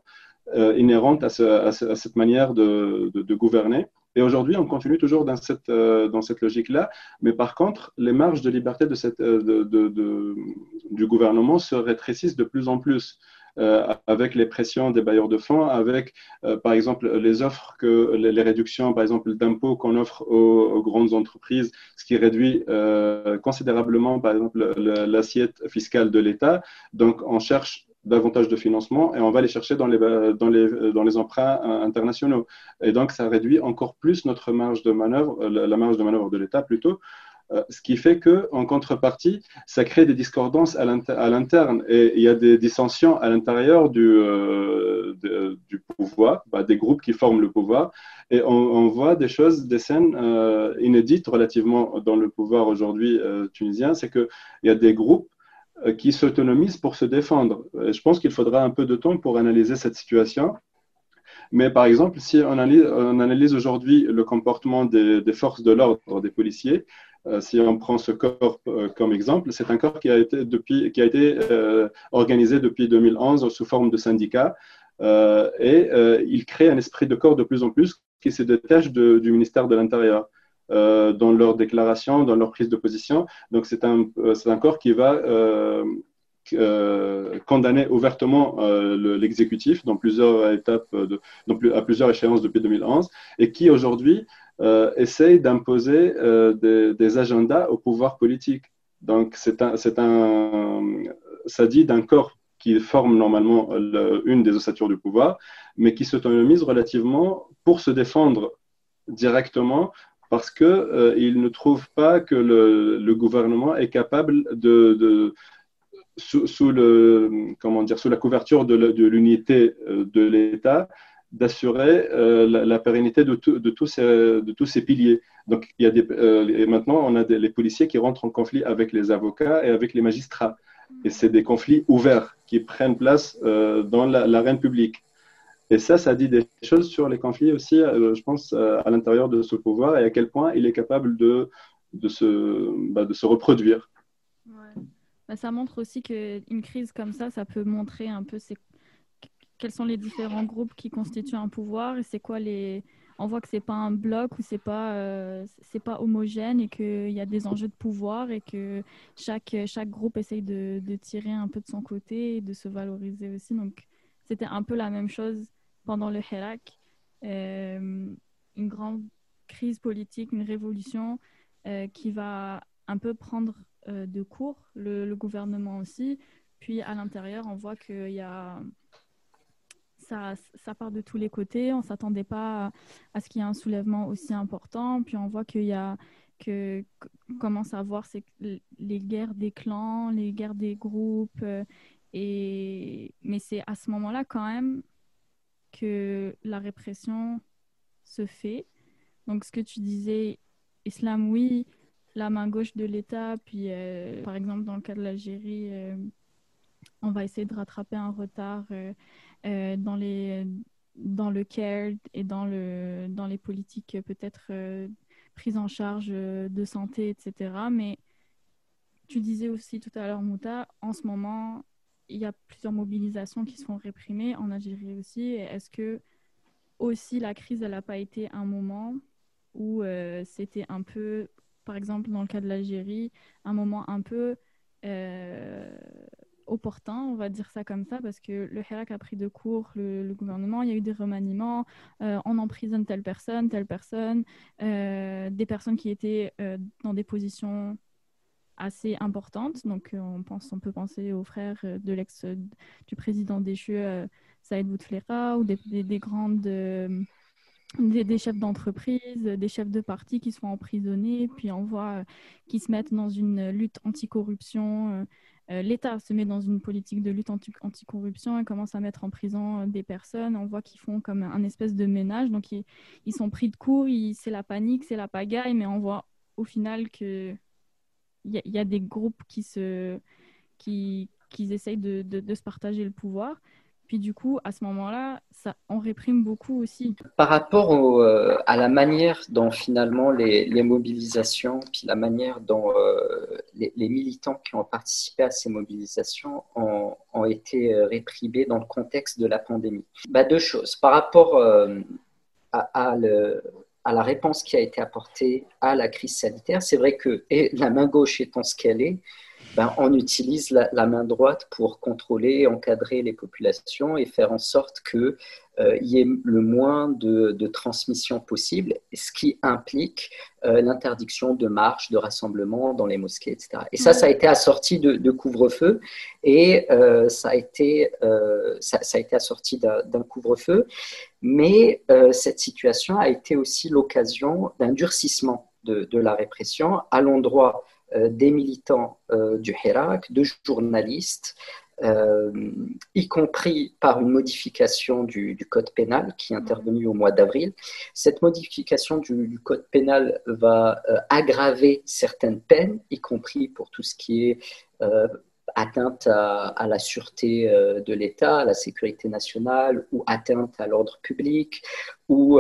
S3: inhérentes à, cette manière de, gouverner. Et aujourd'hui, on continue toujours dans cette, euh, cette logique-là. Mais par contre, les marges de liberté de cette, euh, de, de, du gouvernement se rétrécissent de plus en plus. Euh, avec les pressions des bailleurs de fonds, avec par exemple les offres que les, réductions, par exemple d'impôts qu'on offre aux, grandes entreprises, ce qui réduit considérablement par exemple l'assiette fiscale de l'État. Donc on cherche davantage de financement et on va les chercher dans les, emprunts internationaux. Et donc, ça réduit encore plus notre marge de manœuvre, euh, la marge de manœuvre de l'État plutôt, euh, ce qui fait que, en contrepartie, ça crée des discordances à l'interne et il y a des dissensions à l'intérieur du, euh, pouvoir, bah, des groupes qui forment le pouvoir. Et on, voit des choses, des scènes inédites relativement dans le pouvoir aujourd'hui tunisien, c'est qu'il y a des groupes euh, qui s'autonomisent pour se défendre. Je pense qu'il faudra un peu de temps pour analyser cette situation. Mais par exemple, si on analyse, aujourd'hui le comportement des, forces de l'ordre, des policiers, euh, si on prend ce corps euh, comme exemple, c'est un corps qui a été, depuis, qui a été organisé depuis 2011 sous forme de syndicat et il crée un esprit de corps de plus en plus qui se détache du ministère de l'Intérieur. Euh, dans leurs déclarations, dans leur prise de position. Donc, c'est un, euh, un, corps qui va euh, condamner ouvertement l'exécutif dans plusieurs étapes, de, à plusieurs échéances depuis 2011, et qui aujourd'hui essaye d'imposer des, agendas au pouvoir politique. Donc, c'est un, un, ça dit d'un corps qui forme normalement une des ossatures du pouvoir, mais qui s'autonomise relativement pour se défendre directement parce qu'ils euh, ne trouvent pas que le, gouvernement est capable de sous, la couverture de l'unité euh, de l'État, d'assurer euh, la, la, pérennité de, tous ces, piliers. Donc, il y a des, euh, et maintenant, on a les policiers qui rentrent en conflit avec les avocats et avec les magistrats. Et c'est des conflits ouverts qui prennent place dans l'arène publique. Et ça, ça dit des choses sur les conflits aussi, je pense, à l'intérieur de ce pouvoir et à quel point il est capable de, bah, se reproduire.
S1: Ouais. Bah, ça montre aussi qu'une crise comme ça, ça peut montrer un peu quels sont les différents groupes qui constituent un pouvoir et c'est quoi les. On voit que c'est pas un bloc ou c'est pas euh, c'est pas homogène et qu'il y a des enjeux de pouvoir et que chaque chaque groupe essaye de, tirer un peu de son côté et de se valoriser aussi. Donc c'était un peu la même chose pendant le Hirak, euh, une grande crise politique, une révolution euh, qui va un peu prendre de court le, gouvernement aussi. Puis à l'intérieur, on voit qu'il y a ça, ça, part de tous les côtés. On ne s'attendait pas à, ce qu'il y ait un soulèvement aussi important. Puis on voit qu'il y a que commence à voir les guerres des clans, les guerres des groupes. et mais c'est à ce moment-là quand même que la répression se fait. Donc, ce que tu disais, islam, oui, la main gauche de l'État, puis euh, par exemple, dans le cas de l'Algérie, euh, on va essayer de rattraper un retard euh, dans, les, dans le care et dans, le, dans les politiques peut-être prises en charge de santé, etc. Mais tu disais aussi tout à l'heure, Mouta, en ce moment, il y a plusieurs mobilisations qui se font réprimer en Algérie aussi. Est-ce que aussi la crise, elle n'a pas été un moment où c'était un peu, par exemple dans le cas de l'Algérie, un moment un peu euh, opportun, on va dire ça comme ça, parce que le Hirak a pris de court le, gouvernement, il y a eu des remaniements, on emprisonne telle personne, telle personne, des personnes qui étaient dans des positions assez importantes. Donc, on, pense, on peut penser aux frères de l'ex du président déchu, Saïd Bouteflika, ou des grandes des, chefs d'entreprise, des chefs de parti qui sont emprisonnés, puis on voit euh, qu'ils se mettent dans une lutte anticorruption. Euh, euh, L'État se met dans une politique de lutte anticorruption et commence à mettre en prison des personnes. On voit qu'ils font comme un espèce de ménage. Donc, ils, sont pris de court, c'est la panique, c'est la pagaille, mais on voit au final qu'il y, y, a des groupes qui, se, qui, qui essayent de se partager le pouvoir. Puis du coup, à ce moment-là, ça, on réprime beaucoup aussi.
S2: Par rapport euh, à la manière dont finalement les, mobilisations, puis la manière dont euh, les, militants qui ont participé à ces mobilisations ont, été euh, réprimés dans le contexte de la pandémie. Bah, deux choses. Par rapport à, la réponse qui a été apportée à la crise sanitaire, c'est vrai que et la main gauche étant ce qu'elle est, ben, on utilise la, main droite pour contrôler, encadrer les populations et faire en sorte qu'il euh, y ait le moins de, transmission possible, ce qui implique euh, l'interdiction de marche, de rassemblement dans les mosquées, etc. Et ça, ça a été assorti de, couvre-feu et euh, ça, a été, ça, a été assorti d'un couvre-feu. Mais cette situation a été aussi l'occasion d'un durcissement de, de, la répression à l'endroit euh, des militants euh, du Hirak, de journalistes, euh, y compris par une modification du, code pénal qui est intervenue au mois d'avril. Cette modification du, code pénal va aggraver certaines peines, y compris pour tout ce qui est atteinte à, la sûreté de l'État, à la sécurité nationale, ou atteinte à l'ordre public, ou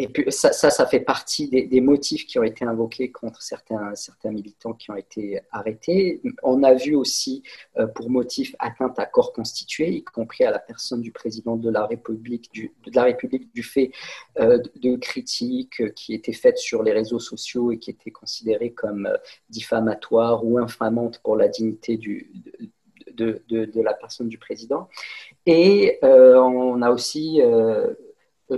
S2: et puis ça, ça, fait partie des, motifs qui ont été invoqués contre certains, certains militants qui ont été arrêtés. On a vu aussi euh, pour motif atteinte à corps constitué, y compris à la personne du président de la République, du, de la République du fait euh, de critiques qui étaient faites sur les réseaux sociaux et qui étaient considérées comme euh, diffamatoires ou infamantes pour la dignité du, de, de, la personne du président. Et on a aussi euh,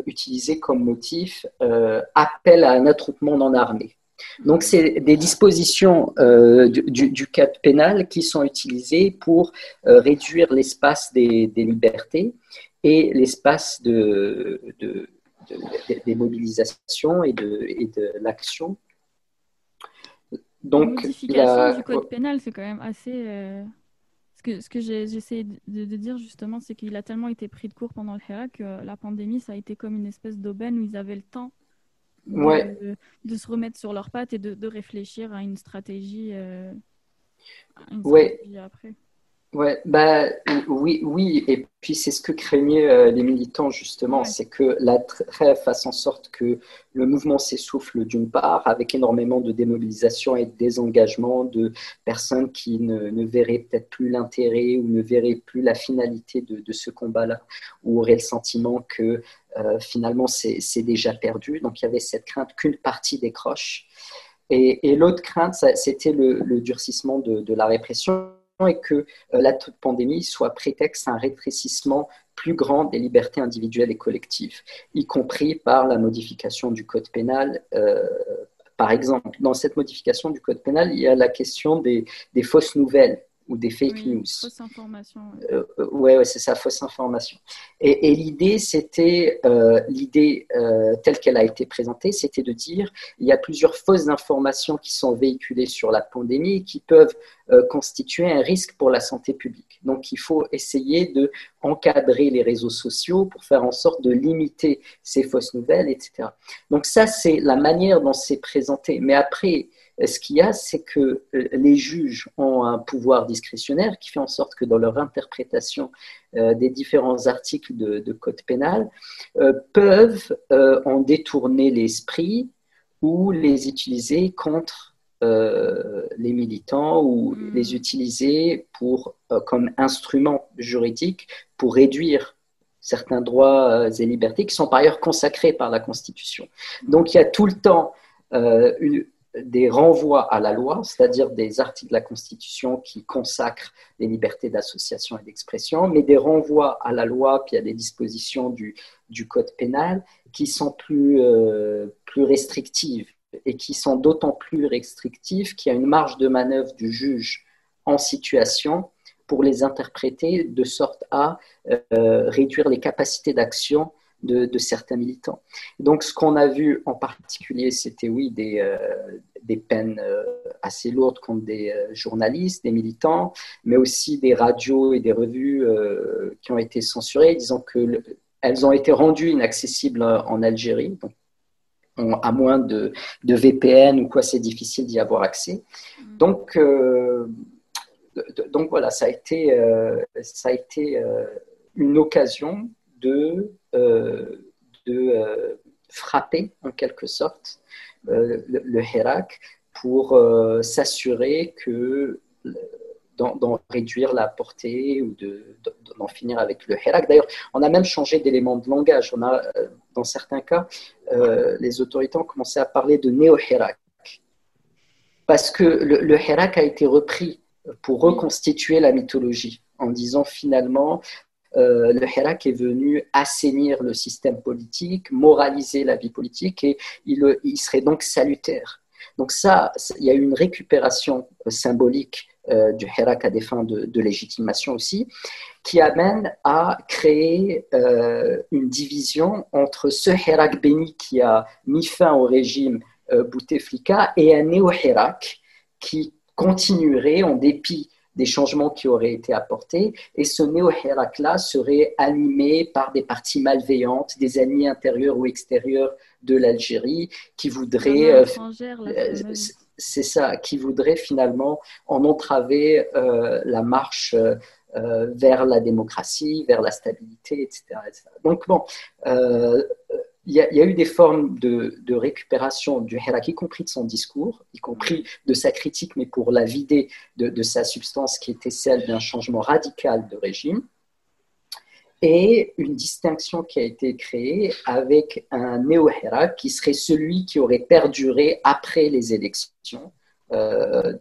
S2: utilisé comme motif euh, appel à un attroupement non armé. Donc, c'est des dispositions euh, du, du, code pénal qui sont utilisées pour réduire l'espace des, libertés et l'espace de, des mobilisations et de, et de l'action.
S1: Donc, la modification du code pénal, c'est quand même assez que, ce que j'essaie de, dire justement, c'est qu'il a tellement été pris de court pendant le Hera que la pandémie, ça a été comme une espèce d'aubaine où ils avaient le temps de, de, se remettre sur leurs pattes et de, réfléchir à une stratégie, euh,
S2: une stratégie après. Ouais, bah, oui, oui, et puis c'est ce que craignaient euh, les militants justement, c'est que la trêve fasse en sorte que le mouvement s'essouffle d'une part, avec énormément de démobilisation et de désengagement de personnes qui ne, ne verraient peut-être plus l'intérêt ou ne verraient plus la finalité de, de ce combat-là, ou auraient le sentiment que euh, finalement c'est déjà perdu. Donc il y avait cette crainte qu'une partie décroche. Et, et l'autre crainte, c'était le, le, durcissement de, de la répression et que euh, la pandémie soit prétexte à un rétrécissement plus grand des libertés individuelles et collectives, y compris par la modification du code pénal. Euh, par exemple, dans cette modification du code pénal, il y a la question des, des fausses nouvelles ou des fake news.
S1: Fausse information.
S2: Euh, euh, ouais, c'est ça, fausse information. Et, l'idée, c'était, euh, l'idée telle qu'elle a été présentée, c'était de dire il y a plusieurs fausses informations qui sont véhiculées sur la pandémie et qui peuvent constituer un risque pour la santé publique. Donc, il faut essayer de encadrer les réseaux sociaux pour faire en sorte de limiter ces fausses nouvelles, etc. Donc, ça, c'est la manière dont c'est présenté. Mais après, ce qu'il y a, c'est que euh, les juges ont un pouvoir discrétionnaire qui fait en sorte que dans leur interprétation euh, des différents articles de, code pénal, euh, peuvent en détourner l'esprit ou les utiliser contre les militants ou hmm. les utiliser pour, comme instrument juridique pour réduire certains droits et libertés qui sont par ailleurs consacrés par la Constitution. Donc il y a tout le temps une, des renvois à la loi, c'est-à-dire des articles de la Constitution qui consacrent les libertés d'association et d'expression, mais des renvois à la loi, puis à des dispositions du, Code pénal qui sont plus, euh, plus restrictives et qui sont d'autant plus restrictives qu'il y a une marge de manœuvre du juge en situation pour les interpréter de sorte à euh, réduire les capacités d'action de, certains militants. Donc, ce qu'on a vu en particulier, c'était oui, des, euh, des peines euh, assez lourdes contre des euh, journalistes, des militants, mais aussi des radios et des revues qui ont été censurées, disant qu'elles ont été rendues inaccessibles en Algérie. Donc, à moins de, de, VPN ou quoi, c'est difficile d'y avoir accès. Mm. Donc, donc voilà, ça a été, ça a été une occasion de, euh, de euh, frapper en quelque sorte euh, le, le Hirak pour s'assurer que d'en réduire la portée ou d'en finir avec le Hirak. D'ailleurs, on a même changé d'élément de langage. On a, dans certains cas, les autorités ont commencé à parler de néo-Hirak. Parce que le, le Hirak a été repris pour reconstituer la mythologie en disant finalement euh, le Hirak est venu assainir le système politique, moraliser la vie politique et il, serait donc salutaire. Donc ça, il y a eu une récupération euh, symbolique euh, du Hirak à des fins de, légitimation aussi, qui amène à créer une division entre ce Hirak béni qui a mis fin au régime Bouteflika et un néo-Hirak qui continuerait en dépit des changements qui auraient été apportés. Et ce néo-Hérac-là serait animé par des parties malveillantes, des ennemis intérieurs ou extérieurs de l'Algérie qui voudraient. Euh, euh, c'est ça, qui voudraient finalement en entraver euh, la marche. vers la démocratie, vers la stabilité, etc. Donc bon, il y, a, eu des formes de, récupération du Hirak, y compris de son discours, y compris de sa critique, mais pour la vider de, sa substance qui était celle d'un changement radical de régime, et une distinction qui a été créée avec un néo-Hirak qui serait celui qui aurait perduré après les élections, euh,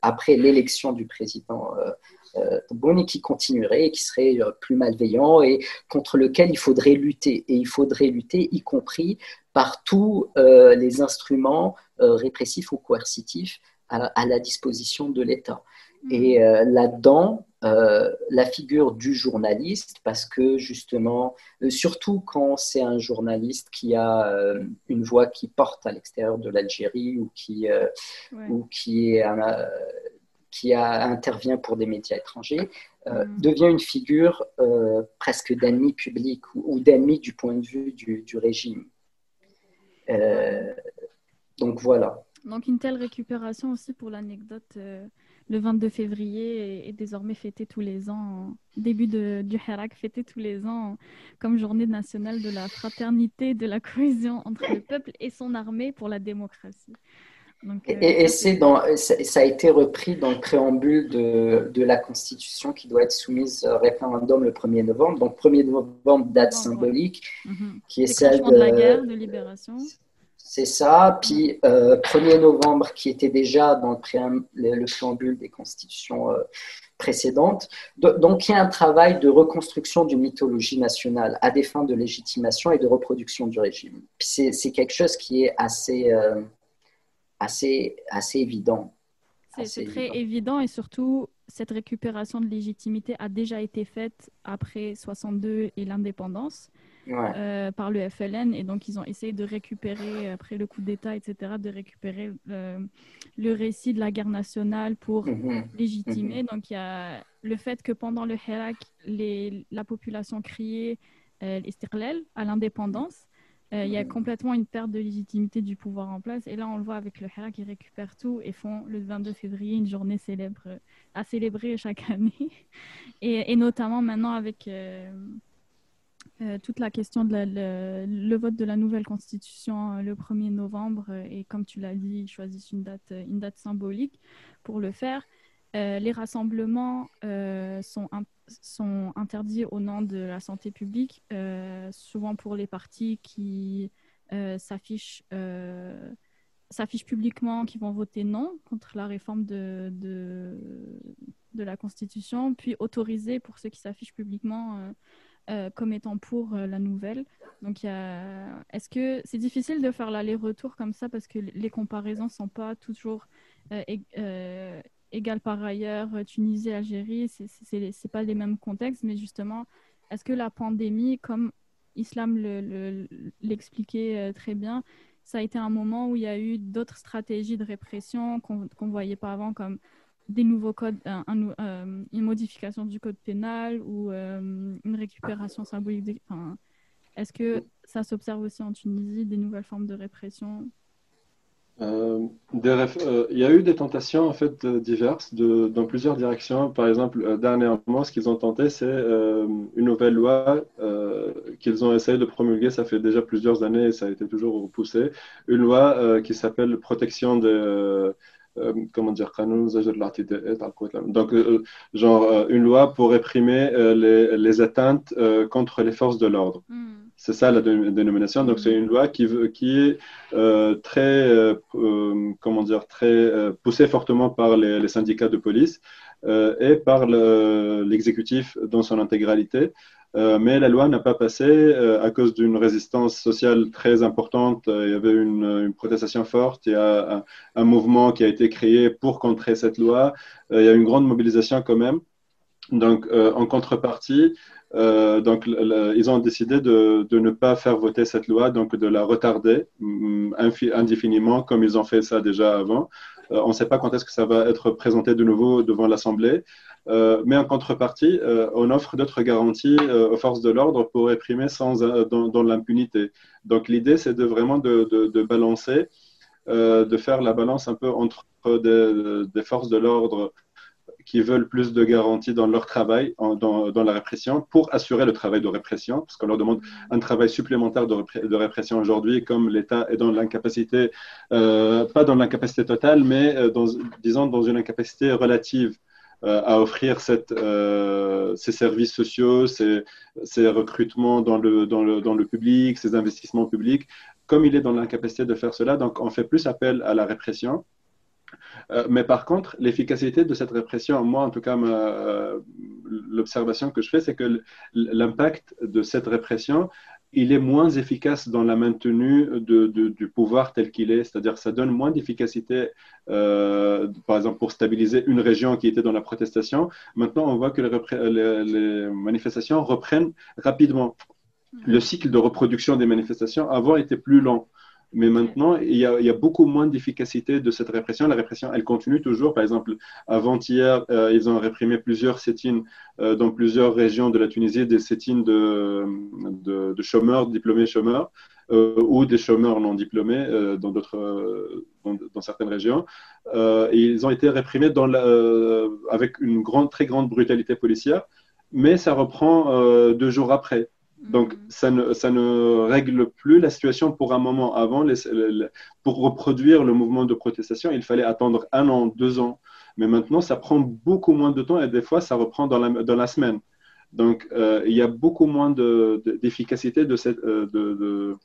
S2: après l'élection du président euh, euh, bon, qui continuerait et qui serait euh, plus malveillant et contre lequel il faudrait lutter. Et il faudrait lutter, y compris par tous euh, les instruments répressifs ou coercitifs à, la disposition de l'État. Mm. Et là-dedans, la figure du journaliste, parce que justement, surtout quand c'est un journaliste qui a une voix qui porte à l'extérieur de l'Algérie ou qui, ou qui est un, qui intervient pour des médias étrangers, euh, mm. devient une figure euh, presque d'ennemi public ou, d'ennemi du point de vue du, régime. Euh, donc voilà.
S1: Donc une telle récupération aussi pour l'anecdote, le 22 février est, désormais fêté tous les ans, début de, du Hirak fêté tous les ans comme journée nationale de la fraternité, de la cohésion entre le peuple et son armée pour la démocratie
S2: et, euh, c'est dans, ça a été repris dans le préambule de, de, la Constitution qui doit être soumise au référendum le 1er novembre. Donc 1er novembre, date symbolique,
S1: mhm. qui est celle de, la guerre de libération.
S2: C'est ça. Puis 1er euh, novembre qui était déjà dans le, préambule, le préambule des constitutions euh, précédentes. Donc il y a un travail de reconstruction d'une mythologie nationale à des fins de légitimation et de reproduction du régime. C'est quelque chose qui est assez assez, assez évident.
S1: C'est très évident. et surtout, cette récupération de légitimité a déjà été faite après 62 et l'indépendance euh, par le FLN. Et donc, ils ont essayé de récupérer, après le coup d'État, etc., de récupérer euh, le récit de la guerre nationale pour mhm. légitimer. Mhm. Donc, il y a le fait que pendant le Hirak, les, la population criait euh, à l'indépendance. Euh, il y a complètement une perte de légitimité du pouvoir en place. Et là, on le voit avec le Hera qui récupère tout et font le 22 février une journée célèbre à célébrer chaque année. Et, notamment maintenant avec euh, euh, toute la question de le, vote de la nouvelle constitution le 1er novembre. Et comme tu l'as dit, ils choisissent une date, symbolique pour le faire. les rassemblements sont un sont interdits au nom de la santé publique, euh, souvent pour les partis qui euh, s'affichent, euh, s'affichent publiquement qu'ils vont voter non contre la réforme de, de, la Constitution, puis autoriser pour ceux qui s'affichent publiquement comme étant pour la nouvelle. Donc, est-ce que c'est difficile de faire l'aller-retour comme ça parce que les comparaisons ne sont pas toujours égales par ailleurs Tunisie, Algérie, ce n'est pas les mêmes contextes, mais justement, est-ce que la pandémie, comme Islam l'expliquait très bien, ça a été un moment où il y a eu d'autres stratégies de répression qu'on ne voyait pas avant, comme des nouveaux codes, euh, une modification du code pénal ou euh, une récupération symbolique. Enfin, Est-ce que ça s'observe aussi en Tunisie, des nouvelles formes de répression?
S3: Euh, euh, il y a eu des tentations en fait diverses de, dans plusieurs directions. Par exemple, euh, dernièrement, ce qu'ils ont tenté, c'est une nouvelle loi qu'ils ont essayé de promulguer. Ça fait déjà plusieurs années et ça a été toujours repoussé. Une loi qui s'appelle protection des comment dire donc genre une loi pour réprimer les, les, atteintes contre les forces de l'ordre. Hmm. C'est ça la dénomination. Donc, c'est une loi qui, qui est euh, très, euh, euh, comment dire, très poussée fortement par les, syndicats de police et par l'exécutif dans son intégralité. mais la loi n'a pas passé à cause d'une résistance sociale très importante. Il y avait une, protestation forte. Il y a un, mouvement qui a été créé pour contrer cette loi. il y a une grande mobilisation quand même. Donc, en contrepartie, euh, donc, ils ont décidé de, de, ne pas faire voter cette loi, donc de la retarder mm, indéfiniment, comme ils ont fait ça déjà avant. Euh, on ne sait pas quand est-ce que ça va être présenté de nouveau devant l'Assemblée, euh, mais en contrepartie, on offre d'autres garanties aux forces de l'ordre pour réprimer sans, dans, l'impunité. Donc, l'idée, c'est de vraiment de, balancer, de faire la balance un peu entre des forces de l'ordre qui veulent plus de garanties dans leur travail, dans, dans, la répression, pour assurer le travail de répression, parce qu'on leur demande un travail supplémentaire de, de répression aujourd'hui, comme l'État est dans l'incapacité, euh, pas dans l'incapacité totale, mais euh, dans, disons dans une incapacité relative euh, à offrir cette, ces services sociaux, ces, ces recrutements dans le, dans, le, dans le public, ces investissements publics. Comme il est dans l'incapacité de faire cela, donc on fait plus appel à la répression euh, mais par contre, l'efficacité de cette répression, moi en tout cas, euh, l'observation que je fais, c'est que l'impact de cette répression, il est moins efficace dans la maintenue de, du pouvoir tel qu'il est, c'est-à-dire ça donne moins d'efficacité, euh, par exemple pour stabiliser une région qui était dans la protestation. Maintenant, on voit que les, les manifestations reprennent rapidement. Le cycle de reproduction des manifestations avant était plus lent. Mais maintenant, il y, a, beaucoup moins d'efficacité de cette répression. La répression, elle continue toujours. Par exemple, avant-hier, euh, ils ont réprimé plusieurs sit-ins euh, dans plusieurs régions de la Tunisie, des sit-ins de, de, chômeurs, diplômés chômeurs, euh, ou des chômeurs non diplômés dans, d'autres, dans, certaines régions. ils ont été réprimés dans avec une grande, très grande brutalité policière, mais ça reprend deux jours après. Donc, mm. ça ne, ça ne, règle plus la situation pour un moment. Avant, pour reproduire le mouvement de protestation, il fallait attendre un an, deux ans. Mais maintenant, ça prend beaucoup moins de temps et des fois, ça reprend dans la, dans la semaine. Donc, euh, il y a beaucoup moins d'efficacité de, cette, euh, de,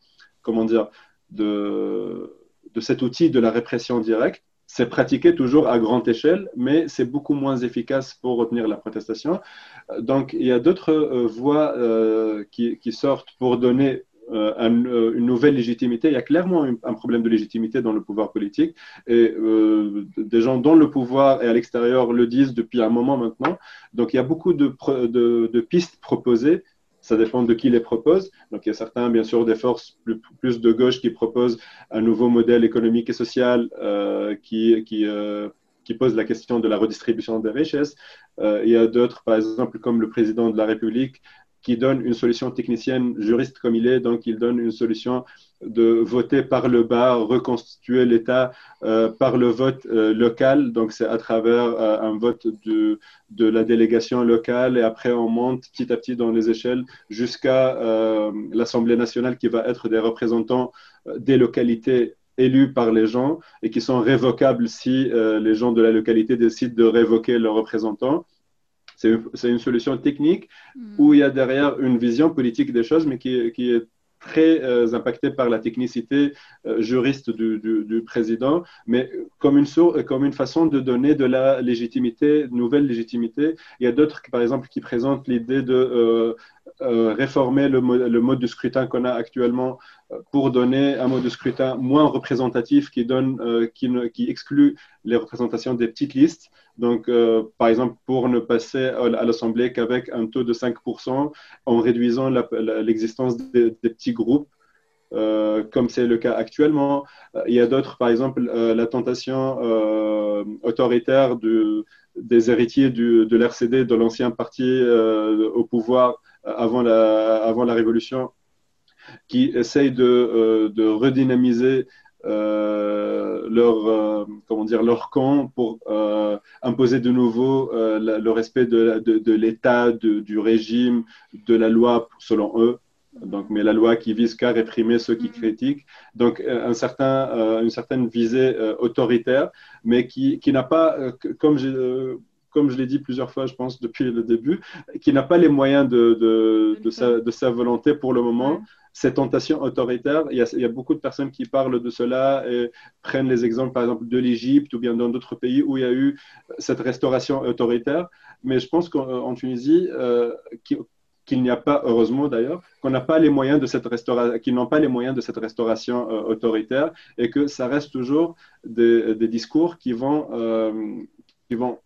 S3: comment dire, de, de cet outil de la répression directe c'est pratiqué toujours à grande échelle, mais c'est beaucoup moins efficace pour retenir la protestation. Donc, il y a d'autres euh, voies euh, qui, sortent pour donner euh, une nouvelle légitimité. Il y a clairement un, problème de légitimité dans le pouvoir politique et des gens dans le pouvoir et à l'extérieur le disent depuis un moment maintenant. Donc, il y a beaucoup de pistes proposées ça dépend de qui les propose. Donc, il y a certains, bien sûr, des forces plus, de gauche qui proposent un nouveau modèle économique et social euh, euh, qui, pose la question de la redistribution des richesses. Euh, il y a d'autres, par exemple, comme le président de la République, qui donne une solution technicienne, juriste comme il est, donc il donne une solution de voter par le bas, reconstituer l'État euh, par le vote euh, local. Donc c'est à travers euh, un vote de, de, la délégation locale et après on monte petit à petit dans les échelles jusqu'à l'Assemblée nationale qui va être des représentants des localités élus par les gens et qui sont révocables si les gens de la localité décident de révoquer leurs représentants. C'est une solution technique hmm. où il y a derrière une vision politique des choses, mais qui, qui est très euh, impacté par la technicité euh, juriste du, du, président, mais comme une, comme une façon de donner de la légitimité, nouvelle légitimité. Il y a d'autres, par exemple, qui présentent l'idée de euh, réformer le, mode de scrutin qu'on a actuellement pour donner un mode de scrutin moins représentatif qui, donne, qui, qui exclut les représentations des petites listes. Donc, par exemple, pour ne passer à l'Assemblée qu'avec un taux de 5% en réduisant l'existence des, petits groupes, euh, comme c'est le cas actuellement. Euh, il y a d'autres, par exemple, euh, la tentation autoritaire des héritiers de l'RCD, de l'ancien parti au pouvoir avant la, avant la Révolution, qui essayent de, de redynamiser leur, comment dire, leur camp pour imposer de nouveau le respect de, de, de l'État, du régime, de la loi selon eux. Donc, mais la loi qui vise qu'à réprimer ceux qui mm. critiquent. Donc, euh, un certain, euh, une certaine visée euh, autoritaire, mais qui, qui n'a pas, comme je, comme je l'ai dit plusieurs fois, je pense, depuis le début, qui n'a pas les moyens de, de, de, sa, de, sa, volonté pour le moment. Ces tentations autoritaires, il y, a, il y, a, beaucoup de personnes qui parlent de cela et prennent les exemples, par exemple, de l'Égypte ou bien dans d'autres pays où il y a eu cette restauration autoritaire. Mais je pense qu'en Tunisie, qui, qu'il n'y a pas, heureusement d'ailleurs, qu'on n'a pas les moyens de cette restauration, qu'ils n'ont pas les moyens de cette restauration euh, autoritaire et que ça reste toujours des, discours qui vont, euh, qui vont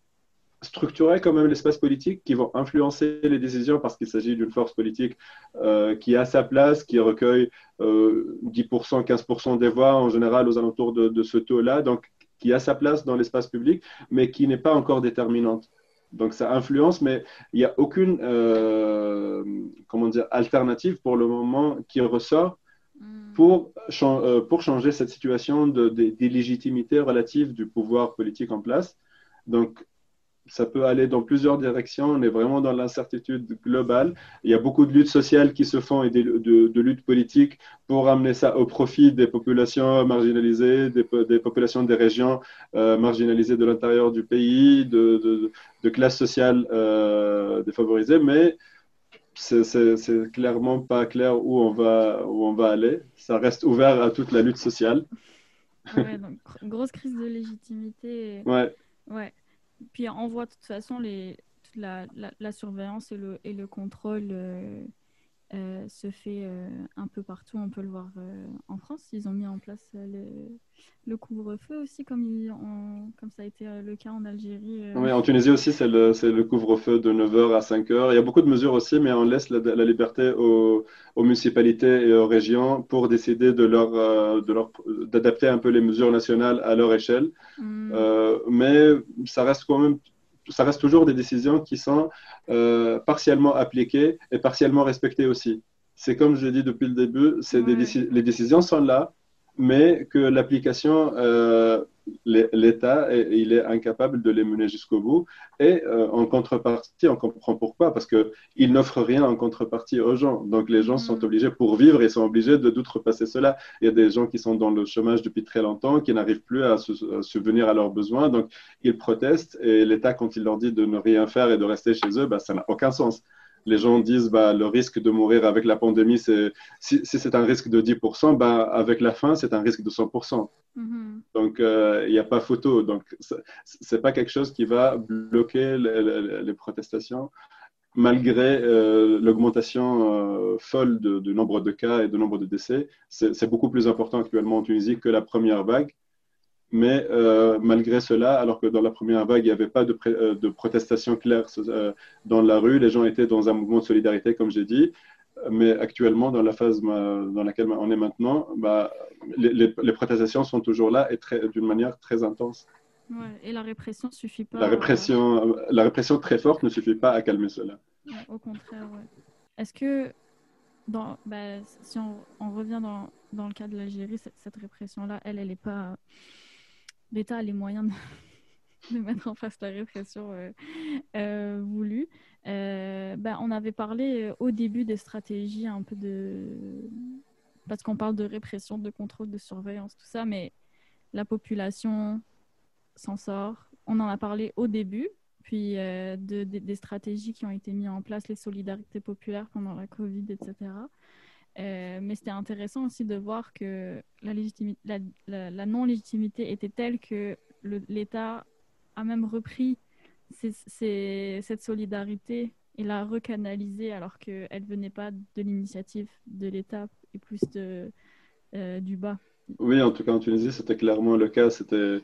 S3: structurer quand même l'espace politique, qui vont influencer les décisions parce qu'il s'agit d'une force politique euh, qui a sa place, qui recueille 10%, 15% des voix en général aux alentours de, de ce taux-là, donc qui a sa place dans l'espace public, mais qui n'est pas encore déterminante. Donc ça influence, mais il n'y a aucune euh, comment dire, alternative pour le moment qui ressort hmm. pour, euh, pour changer cette situation d'illégitimité relative du pouvoir politique en place. Donc ça peut aller dans plusieurs directions. On est vraiment dans l'incertitude globale. Il y a beaucoup de luttes sociales qui se font et de, de, luttes politiques pour amener ça au profit des populations marginalisées, des, populations des régions euh, marginalisées de l'intérieur du pays, de, de classes sociales euh, défavorisées. Mais c'est clairement pas clair où on va où on va aller. Ça reste ouvert à toute la lutte sociale.
S1: Ouais, donc grosse crise de légitimité.
S3: Ouais.
S1: Ouais. Puis on voit de toute façon les, la, la, surveillance et le, et le contrôle euh, euh, se fait euh, un peu partout. On peut le voir en France. Ils ont mis en place le, le couvre-feu aussi, comme, ils ont, comme ça a été le cas en Algérie.
S3: Oui, en Tunisie aussi, c'est le, le couvre-feu de 9h à 5h. Il y a beaucoup de mesures aussi, mais on laisse la, la liberté aux, aux, municipalités et aux régions pour décider de leur, d'adapter un peu les mesures nationales à leur échelle. Hmm. mais ça reste quand même ça reste toujours des décisions qui sont euh, partiellement appliquées et partiellement respectées aussi. C'est comme je l'ai dit depuis le début, les décisions sont là, mais que l'application, euh, l'État, il est incapable de les mener jusqu'au bout. Et euh, en contrepartie, on comprend pourquoi, parce qu'il n'offre rien en contrepartie aux gens. Donc les gens sont mm. obligés, pour vivre, ils sont obligés de d'outrepasser cela. Il y a des gens qui sont dans le chômage depuis très longtemps, qui n'arrivent plus à, se, subvenir à leurs besoins. Donc ils protestent et l'État, quand il leur dit de ne rien faire et de rester chez eux, bah, ça n'a aucun sens les gens disent bah, le risque de mourir avec la pandémie, c'est, si, c'est un risque de 10%, bah, avec la fin, c'est un risque de 100%. Mm-hmm. Donc, euh, il n'y a pas photo. Donc, ce n'est pas quelque chose qui va bloquer les, protestations, malgré euh, l'augmentation euh, folle du nombre de cas et de nombre de décès. C'est beaucoup plus important actuellement en Tunisie que la première vague. Mais euh, malgré cela, alors que dans la première vague, il n'y avait pas de, euh, de, protestation claire euh, dans la rue, les gens étaient dans un mouvement de solidarité, comme j'ai dit. Mais actuellement, dans la phase dans laquelle on est maintenant, bah, les, les, protestations sont toujours là et d'une manière très intense.
S1: et la répression ne suffit pas.
S3: La répression, la répression très forte ne suffit pas à calmer cela.
S1: au contraire, oui. Est-ce que, dans, bah, si on, on, revient dans, dans, le cas de l'Algérie, cette, cette répression-là, elle, elle n'est pas l'État a les moyens de, mettre en face la répression euh, euh, voulue. Euh, ben, on avait parlé au début des stratégies un peu de... Parce qu'on parle de répression, de contrôle, de surveillance, tout ça, mais la population s'en sort. On en a parlé au début, puis des stratégies qui ont été mises en place, les solidarités populaires pendant la Covid, etc. mais c'était intéressant aussi de voir que la, la, non-légitimité était telle que l'État a même repris cette solidarité et l'a recanalisée alors qu'elle ne venait pas de l'initiative de l'État et plus de, du bas.
S3: Oui, en tout cas en Tunisie, c'était clairement le cas. C'était,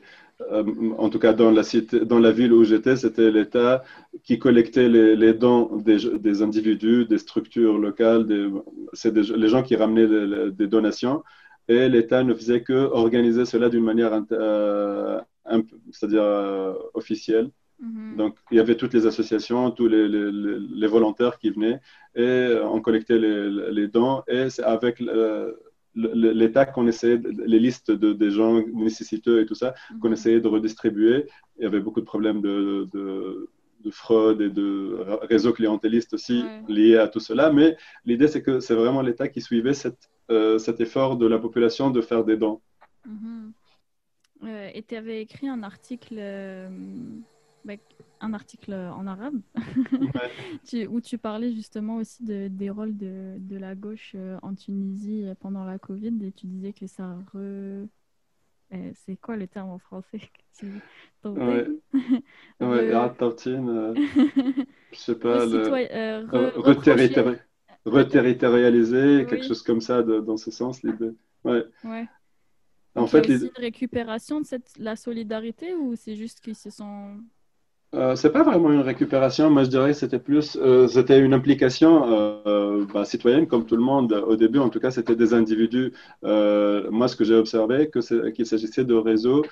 S3: euh, en tout cas dans la, cité, dans la ville où j'étais, c'était l'État qui collectait les, les dons des, des, individus, des structures locales. c'est les gens qui ramenaient des donations. Et l'État ne faisait que organiser cela d'une manière, euh, c'est-à-dire euh, officielle. Mm-hmm. Donc, il y avait toutes les associations, tous les, les, les volontaires qui venaient et on collectait les, les dons. Et c'est avec l'État qu'on essayait, les listes de, des gens nécessiteux et tout ça, qu'on mhm. essayait de redistribuer. Il y avait beaucoup de problèmes de, de, fraude et de réseaux clientélistes aussi liés à tout cela. Mais l'idée, c'est que c'est vraiment l'État qui suivait cette, euh, cet effort de la population de faire des dons.
S1: Mhm. Euh, et tu avais écrit un article. Euh, bah, un article en arabe où tu parlais justement aussi de, des rôles de, de la gauche euh, en Tunisie pendant la Covid et tu disais que ça re... Eh, c'est quoi le terme en français?
S3: Ouais, ouais re... tartine, euh, je sais pas, le... euh, re... reterritorialiser, quelque chose comme ça de, dans ce sens, l'idée. Ouais.
S1: ouais. En fait, il y a aussi une récupération de cette, la solidarité ou c'est juste qu'ils se sont
S3: euh, c'est pas vraiment une récupération. Moi, je dirais que c'était plus, euh, c'était une implication euh, bah, citoyenne, comme tout le monde. Au début, en tout cas, c'était des individus. Moi, ce que j'ai observé, que qu'il s'agissait de réseaux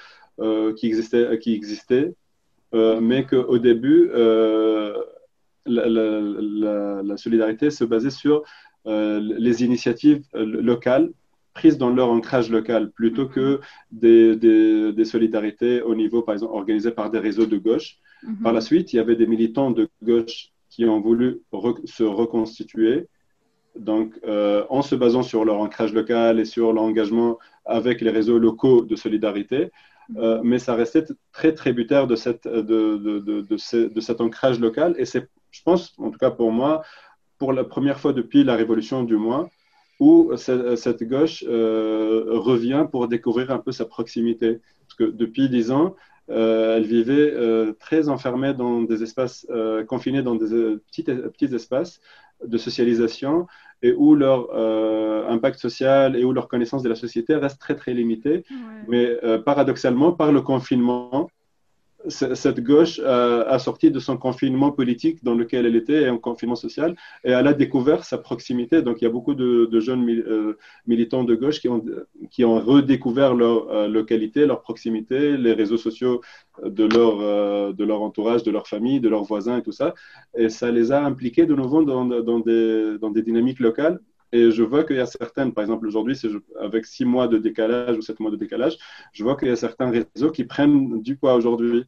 S3: qui existaient, qui existaient, mais qu'au début, la, la, la, solidarité se basait sur les initiatives locales prises dans leur ancrage local plutôt que des, des, des, solidarités au niveau, par exemple, organisées par des réseaux de gauche. Mhm. Par la suite, il y avait des militants de gauche qui ont voulu se reconstituer, donc euh, en se basant sur leur ancrage local et sur l'engagement avec les réseaux locaux de solidarité. Mhm. Euh, mais ça restait très tributaire de, cette, de, de, de, de cet ancrage local. Et c'est, je pense, en tout cas pour moi, pour la première fois depuis la Révolution du mois, où cette, gauche euh, revient pour découvrir un peu sa proximité. Parce que depuis dix ans, euh, elle vivait euh, très enfermée dans des espaces, confinés dans des petits, petits espaces de socialisation et où leur impact social et où leur connaissance de la société reste très très limitée. Mais paradoxalement, par le confinement, cette gauche a sorti de son confinement politique dans lequel elle était, un confinement social, et elle a découvert sa proximité. Donc il y a beaucoup de, jeunes euh, militants de gauche qui ont, qui ont redécouvert leur euh, localité, leur proximité, les réseaux sociaux de leur, euh, de leur entourage, de leur famille, de leurs voisins et tout ça. Et ça les a impliqués de nouveau dans, dans, des, dans des dynamiques locales. Et je vois qu'il y a certaines, par exemple aujourd'hui, avec six mois de décalage ou sept mois de décalage, je vois qu'il y a certains réseaux qui prennent du poids aujourd'hui.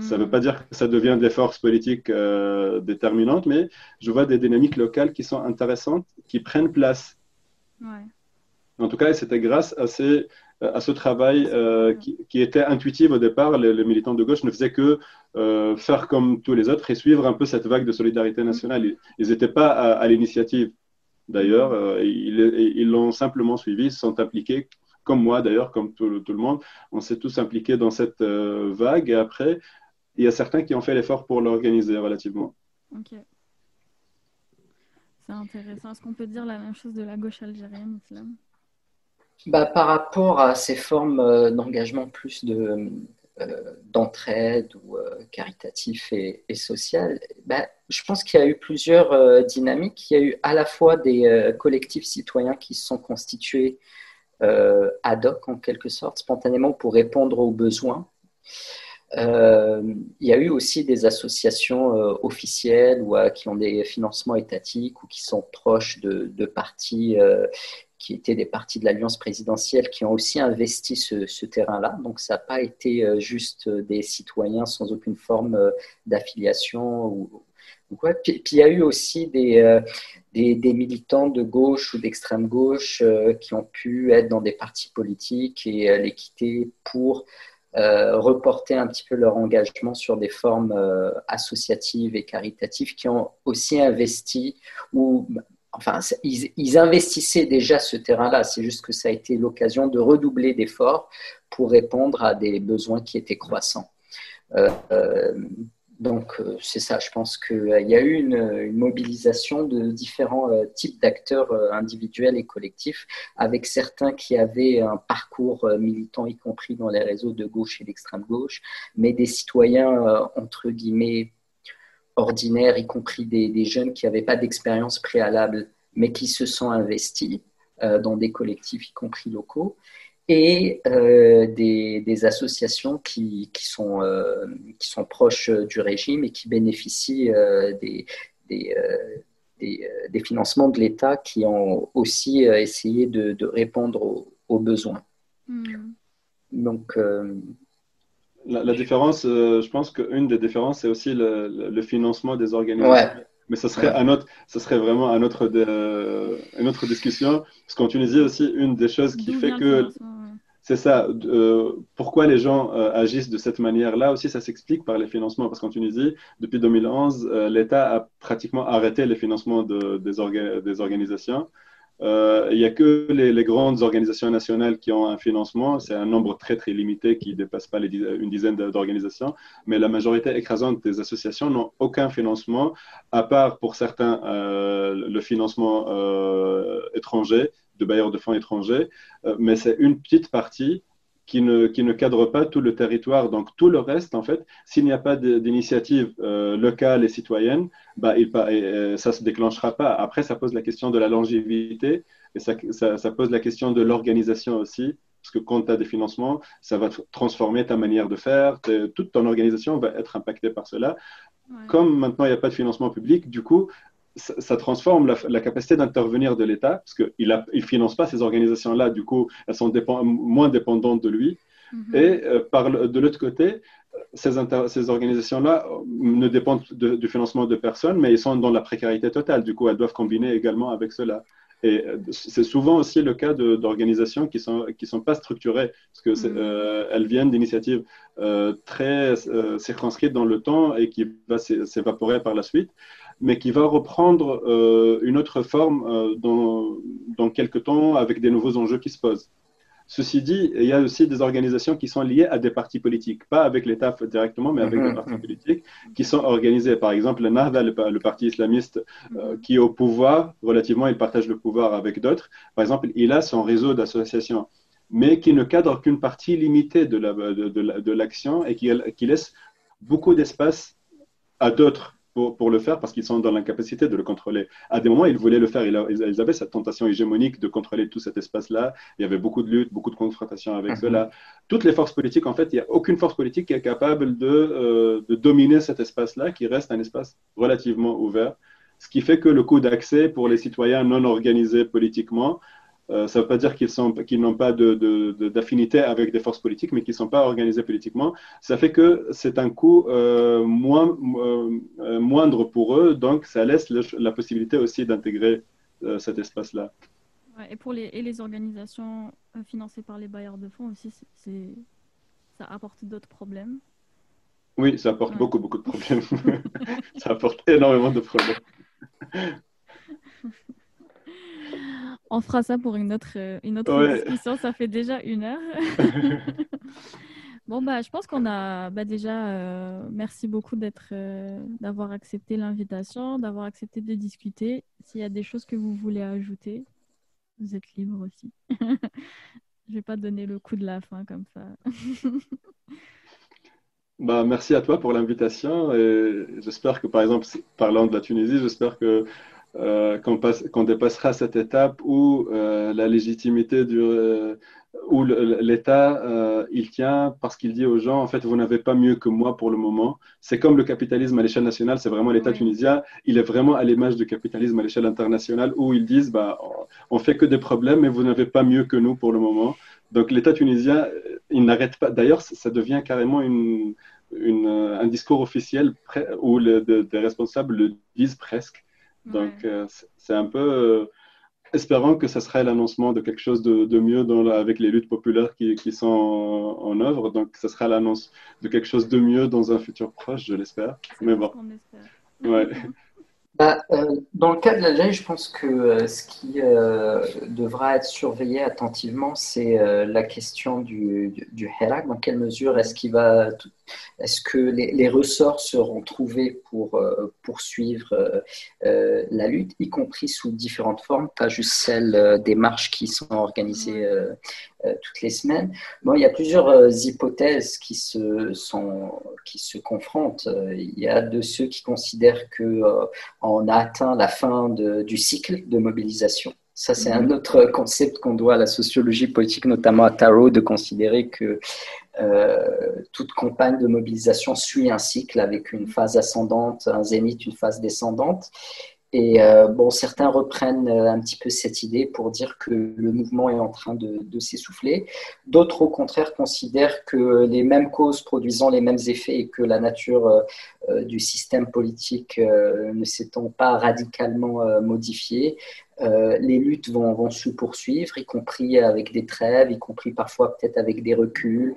S3: Ça ne veut pas dire que ça devient des forces politiques euh, déterminantes, mais je vois des dynamiques locales qui sont intéressantes, qui prennent place. En tout cas, c'était grâce à, ces, à ce travail euh, qui, était intuitif au départ. Les, militants de gauche ne faisaient que euh, faire comme tous les autres et suivre un peu cette vague de solidarité nationale. Ils n'étaient pas à, l'initiative. D'ailleurs, ils l'ont simplement suivi, ils se sont impliqués comme moi d'ailleurs, comme tout, le monde, on s'est tous impliqués dans cette euh, vague. Et après, il y a certains qui ont fait l'effort pour l'organiser relativement.
S1: Ok. C'est intéressant. Est-ce qu'on peut dire la même chose de la gauche algérienne, Islam?
S2: Bah, Par rapport à ces formes euh, d'engagement plus de, euh, d'entraide ou caritatif et, social, bah, je pense qu'il y a eu plusieurs dynamiques. Il y a eu à la fois des collectifs citoyens qui se sont constitués euh, ad hoc en quelque sorte, spontanément pour répondre aux besoins. Euh, il y a eu aussi des associations euh, officielles ou qui ont des financements étatiques ou qui sont proches de partis qui étaient des partis de l'alliance présidentielle qui ont aussi investi ce, terrain-là. Donc ça n'a pas été juste des citoyens sans aucune forme d'affiliation ou, puis, il y a eu aussi des, euh, des, militants de gauche ou d'extrême gauche euh, qui ont pu être dans des partis politiques et euh, les quitter pour reporter un petit peu leur engagement sur des formes associatives et caritatives qui ont aussi investi ou enfin, ils, investissaient déjà ce terrain-là. C'est juste que ça a été l'occasion de redoubler d'efforts pour répondre à des besoins qui étaient croissants. Euh, euh, donc, c'est ça, je pense qu'il y a eu une, mobilisation de différents types d'acteurs individuels et collectifs, avec certains qui avaient un parcours militant, y compris dans les réseaux de gauche et d'extrême gauche, mais des citoyens, entre guillemets, ordinaires, y compris des, jeunes qui n'avaient pas d'expérience préalable, mais qui se sont investis euh, dans des collectifs, y compris locaux, et euh, des, associations qui, sont, euh, qui sont proches du régime et qui bénéficient des, des, des, financements de l'État qui ont aussi essayé de, répondre aux, besoins. Hmm. Donc,
S3: la, différence, euh, je pense qu'une des différences, c'est aussi le, financement des organisations. Mais ça serait, un autre, ça serait vraiment un autre une autre discussion. Parce qu'en Tunisie aussi, une des choses qui fait que. C'est ça. Euh, pourquoi les gens euh, agissent de cette manière-là aussi, ça s'explique par les financements. Parce qu'en Tunisie, depuis 2011, l'État a pratiquement arrêté les financements de, des, des organisations. Euh, il n'y a que les, grandes organisations nationales qui ont un financement. C'est un nombre très, très limité qui ne dépasse pas les, une dizaine d'organisations. Mais la majorité écrasante des associations n'ont aucun financement, à part pour certains euh, le financement euh, étranger, de bailleurs de fonds étrangers. mais c'est une petite partie qui ne, qui ne cadre pas tout le territoire. Donc tout le reste, en fait, s'il n'y a pas d'initiative euh, locale et citoyenne, bah, il, ça ne se déclenchera pas. Après, ça pose la question de la longévité et ça, ça, pose la question de l'organisation aussi. Parce que quand tu as des financements, ça va transformer ta manière de faire. Toute ton organisation va être impactée par cela. Comme maintenant, il n'y a pas de financement public, du coup, ça, transforme la, capacité d'intervenir de l'État, parce qu'il ne il finance pas ces organisations-là, du coup, elles sont moins dépendantes de lui. Mhm. Et euh, par de l'autre côté, ces, ces organisations-là euh, ne dépendent du financement de personne, mais ils sont dans la précarité totale. Du coup, elles doivent combiner également avec cela. Et euh, c'est souvent aussi le cas d'organisations qui ne sont, qui sont pas structurées, parce qu'elles mhm. viennent d'initiatives très circonscrites dans le temps et qui vont s'évaporer par la suite mais qui va reprendre euh, une autre forme euh, dans, dans quelques temps avec des nouveaux enjeux qui se posent. Ceci dit, il y a aussi des organisations qui sont liées à des partis politiques, pas avec l'État directement, mais avec des mhm, partis politiques qui sont organisés. Par exemple, le Nahda, le, parti islamiste euh, qui est au pouvoir, relativement, il partage le pouvoir avec d'autres. Par exemple, il a son réseau d'associations, mais qui ne cadre qu'une partie limitée de l'action de, de, et qui, qui laisse beaucoup d'espace à d'autres pour, le faire parce qu'ils sont dans l'incapacité de le contrôler. À des moments, ils voulaient le faire. Ils, avaient cette tentation hégémonique de contrôler tout cet espace-là. Il y avait beaucoup de luttes, beaucoup de confrontations avec mhm. cela. Toutes les forces politiques, en fait, il n'y a aucune force politique qui est capable de, euh, de dominer cet espace-là, qui reste un espace relativement ouvert. Ce qui fait que le coût d'accès pour les citoyens non organisés politiquement euh, ça ne veut pas dire qu'ils n'ont pas d'affinité avec des forces politiques, mais qu'ils ne sont pas organisés politiquement. Ça fait que c'est un coût euh, moins, euh, moindre pour eux, donc ça laisse la possibilité aussi d'intégrer cet espace-là.
S1: et pour les, et les organisations financées par les bailleurs de fonds aussi, ça apporte d'autres problèmes.
S3: Oui, ça apporte beaucoup, beaucoup de problèmes. ça apporte énormément de problèmes.
S1: On fera ça pour une autre, euh, une autre discussion. Ça fait déjà une heure. bon, bah, je pense qu'on a bah, déjà. Euh, merci beaucoup d'être, euh, d'avoir accepté l'invitation, d'avoir accepté de discuter. S'il y a des choses que vous voulez ajouter, vous êtes libre aussi. je vais pas donner le coup de la fin comme ça.
S3: bah, merci à toi pour l'invitation et j'espère que, par exemple, parlant de la Tunisie, j'espère que euh, qu'on dépassera cette étape où euh, la légitimité du, euh, où l'État il tient parce qu'il dit aux gens en fait vous n'avez pas mieux que moi pour le moment. C'est comme le capitalisme à l'échelle nationale, c'est vraiment l'État tunisien. Il est vraiment à l'image du capitalisme à l'échelle internationale où ils disent bah on fait que des problèmes mais vous n'avez pas mieux que nous pour le moment. Donc l'État tunisien il n'arrête pas. D'ailleurs ça devient carrément une, une, un discours officiel où les, des responsables le disent presque donc, euh, c'est un peu euh, espérant que ce serait l'annoncement de quelque chose de, mieux dans avec les luttes populaires qui, qui sont en, œuvre. Donc, ce sera l'annonce de quelque chose de mieux dans un futur proche, je l'espère. Mais bon. Ouais.
S2: bah, euh, dans le cas de l'Algérie, je pense que euh, ce qui euh, devra être surveillé attentivement, c'est la question du, du, du Dans quelle mesure est-ce qu'il va, est-ce que les, les, ressorts seront trouvés pour poursuivre la lutte, y compris sous différentes formes, pas juste celles des marches qui sont organisées toutes les semaines. Bon, il y a plusieurs hypothèses qui se sont, qui se confrontent. Il y a de ceux qui considèrent que on a atteint la fin du cycle de mobilisation. Ça, c'est un mhm. autre concept qu'on doit à la sociologie politique, notamment à Tarot, de considérer que euh, toute campagne de mobilisation suit un cycle avec une phase ascendante, un zénith, une phase descendante. Et euh, bon, certains reprennent euh, un petit peu cette idée pour dire que le mouvement est en train de, s'essouffler. D'autres, au contraire, considèrent que les mêmes causes produisant les mêmes effets et que la nature euh, du système politique ne s'étant pas radicalement modifiée, les luttes vont, vont, se poursuivre, y compris avec des trêves, y compris parfois peut-être avec des reculs,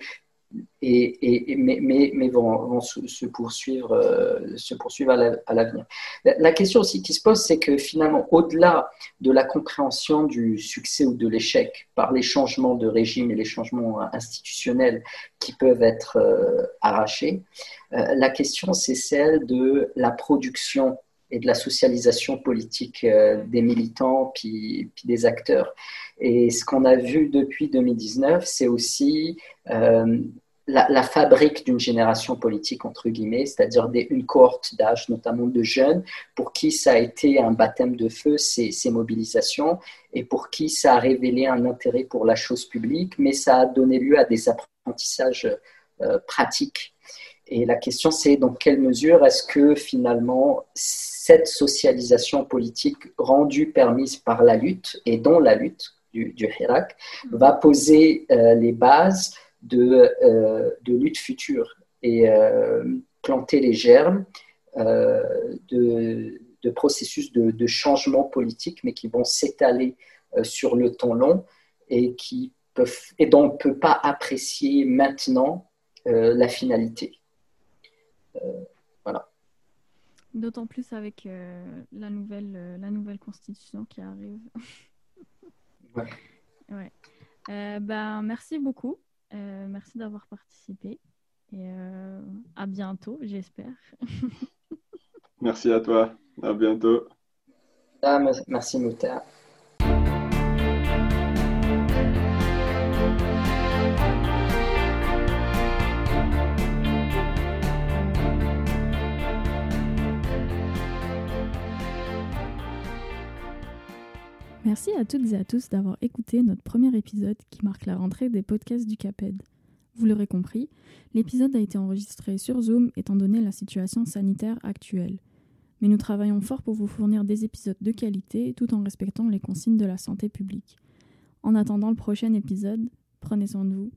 S2: et, mais, mais, vont, se, poursuivre, euh, se poursuivre à l'avenir. La, question aussi qui se pose, c'est que finalement, au-delà de la compréhension du succès ou de l'échec par les changements de régime et les changements institutionnels qui peuvent être euh, arrachés, euh, la question, c'est celle de la production et de la socialisation politique des militants puis, puis, des acteurs. Et ce qu'on a vu depuis 2019, c'est aussi la, fabrique d'une génération politique, entre guillemets, c'est-à-dire une cohorte d'âge, notamment de jeunes, pour qui ça a été un baptême de feu, ces, ces, mobilisations, et pour qui ça a révélé un intérêt pour la chose publique, mais ça a donné lieu à des apprentissages euh, pratiques. Et la question, c'est dans quelle mesure est-ce que finalement cette socialisation politique rendue permise par la lutte, et dont la lutte du, Hirak, va poser euh, les bases de, euh, de lutte future et euh, planter les germes de, de, processus de, de, changement politique, mais qui vont s'étaler sur le temps long et, qui peuvent, et dont on ne peut pas apprécier maintenant la finalité. voilà.
S1: D'autant plus avec la, nouvelle, la nouvelle constitution qui arrive. ouais. ouais. ben, merci beaucoup. Euh, merci d'avoir participé et euh, à bientôt, j'espère.
S3: merci à toi. À bientôt.
S2: Ah, merci, Mouta.
S1: Merci à toutes et à tous d'avoir écouté notre premier épisode qui marque la rentrée des podcasts du CAPED. Vous l'aurez compris, l'épisode a été enregistré sur Zoom étant donné la situation sanitaire actuelle. Mais nous travaillons fort pour vous fournir des épisodes de qualité tout en respectant les consignes de la santé publique. En attendant le prochain épisode, prenez soin de vous.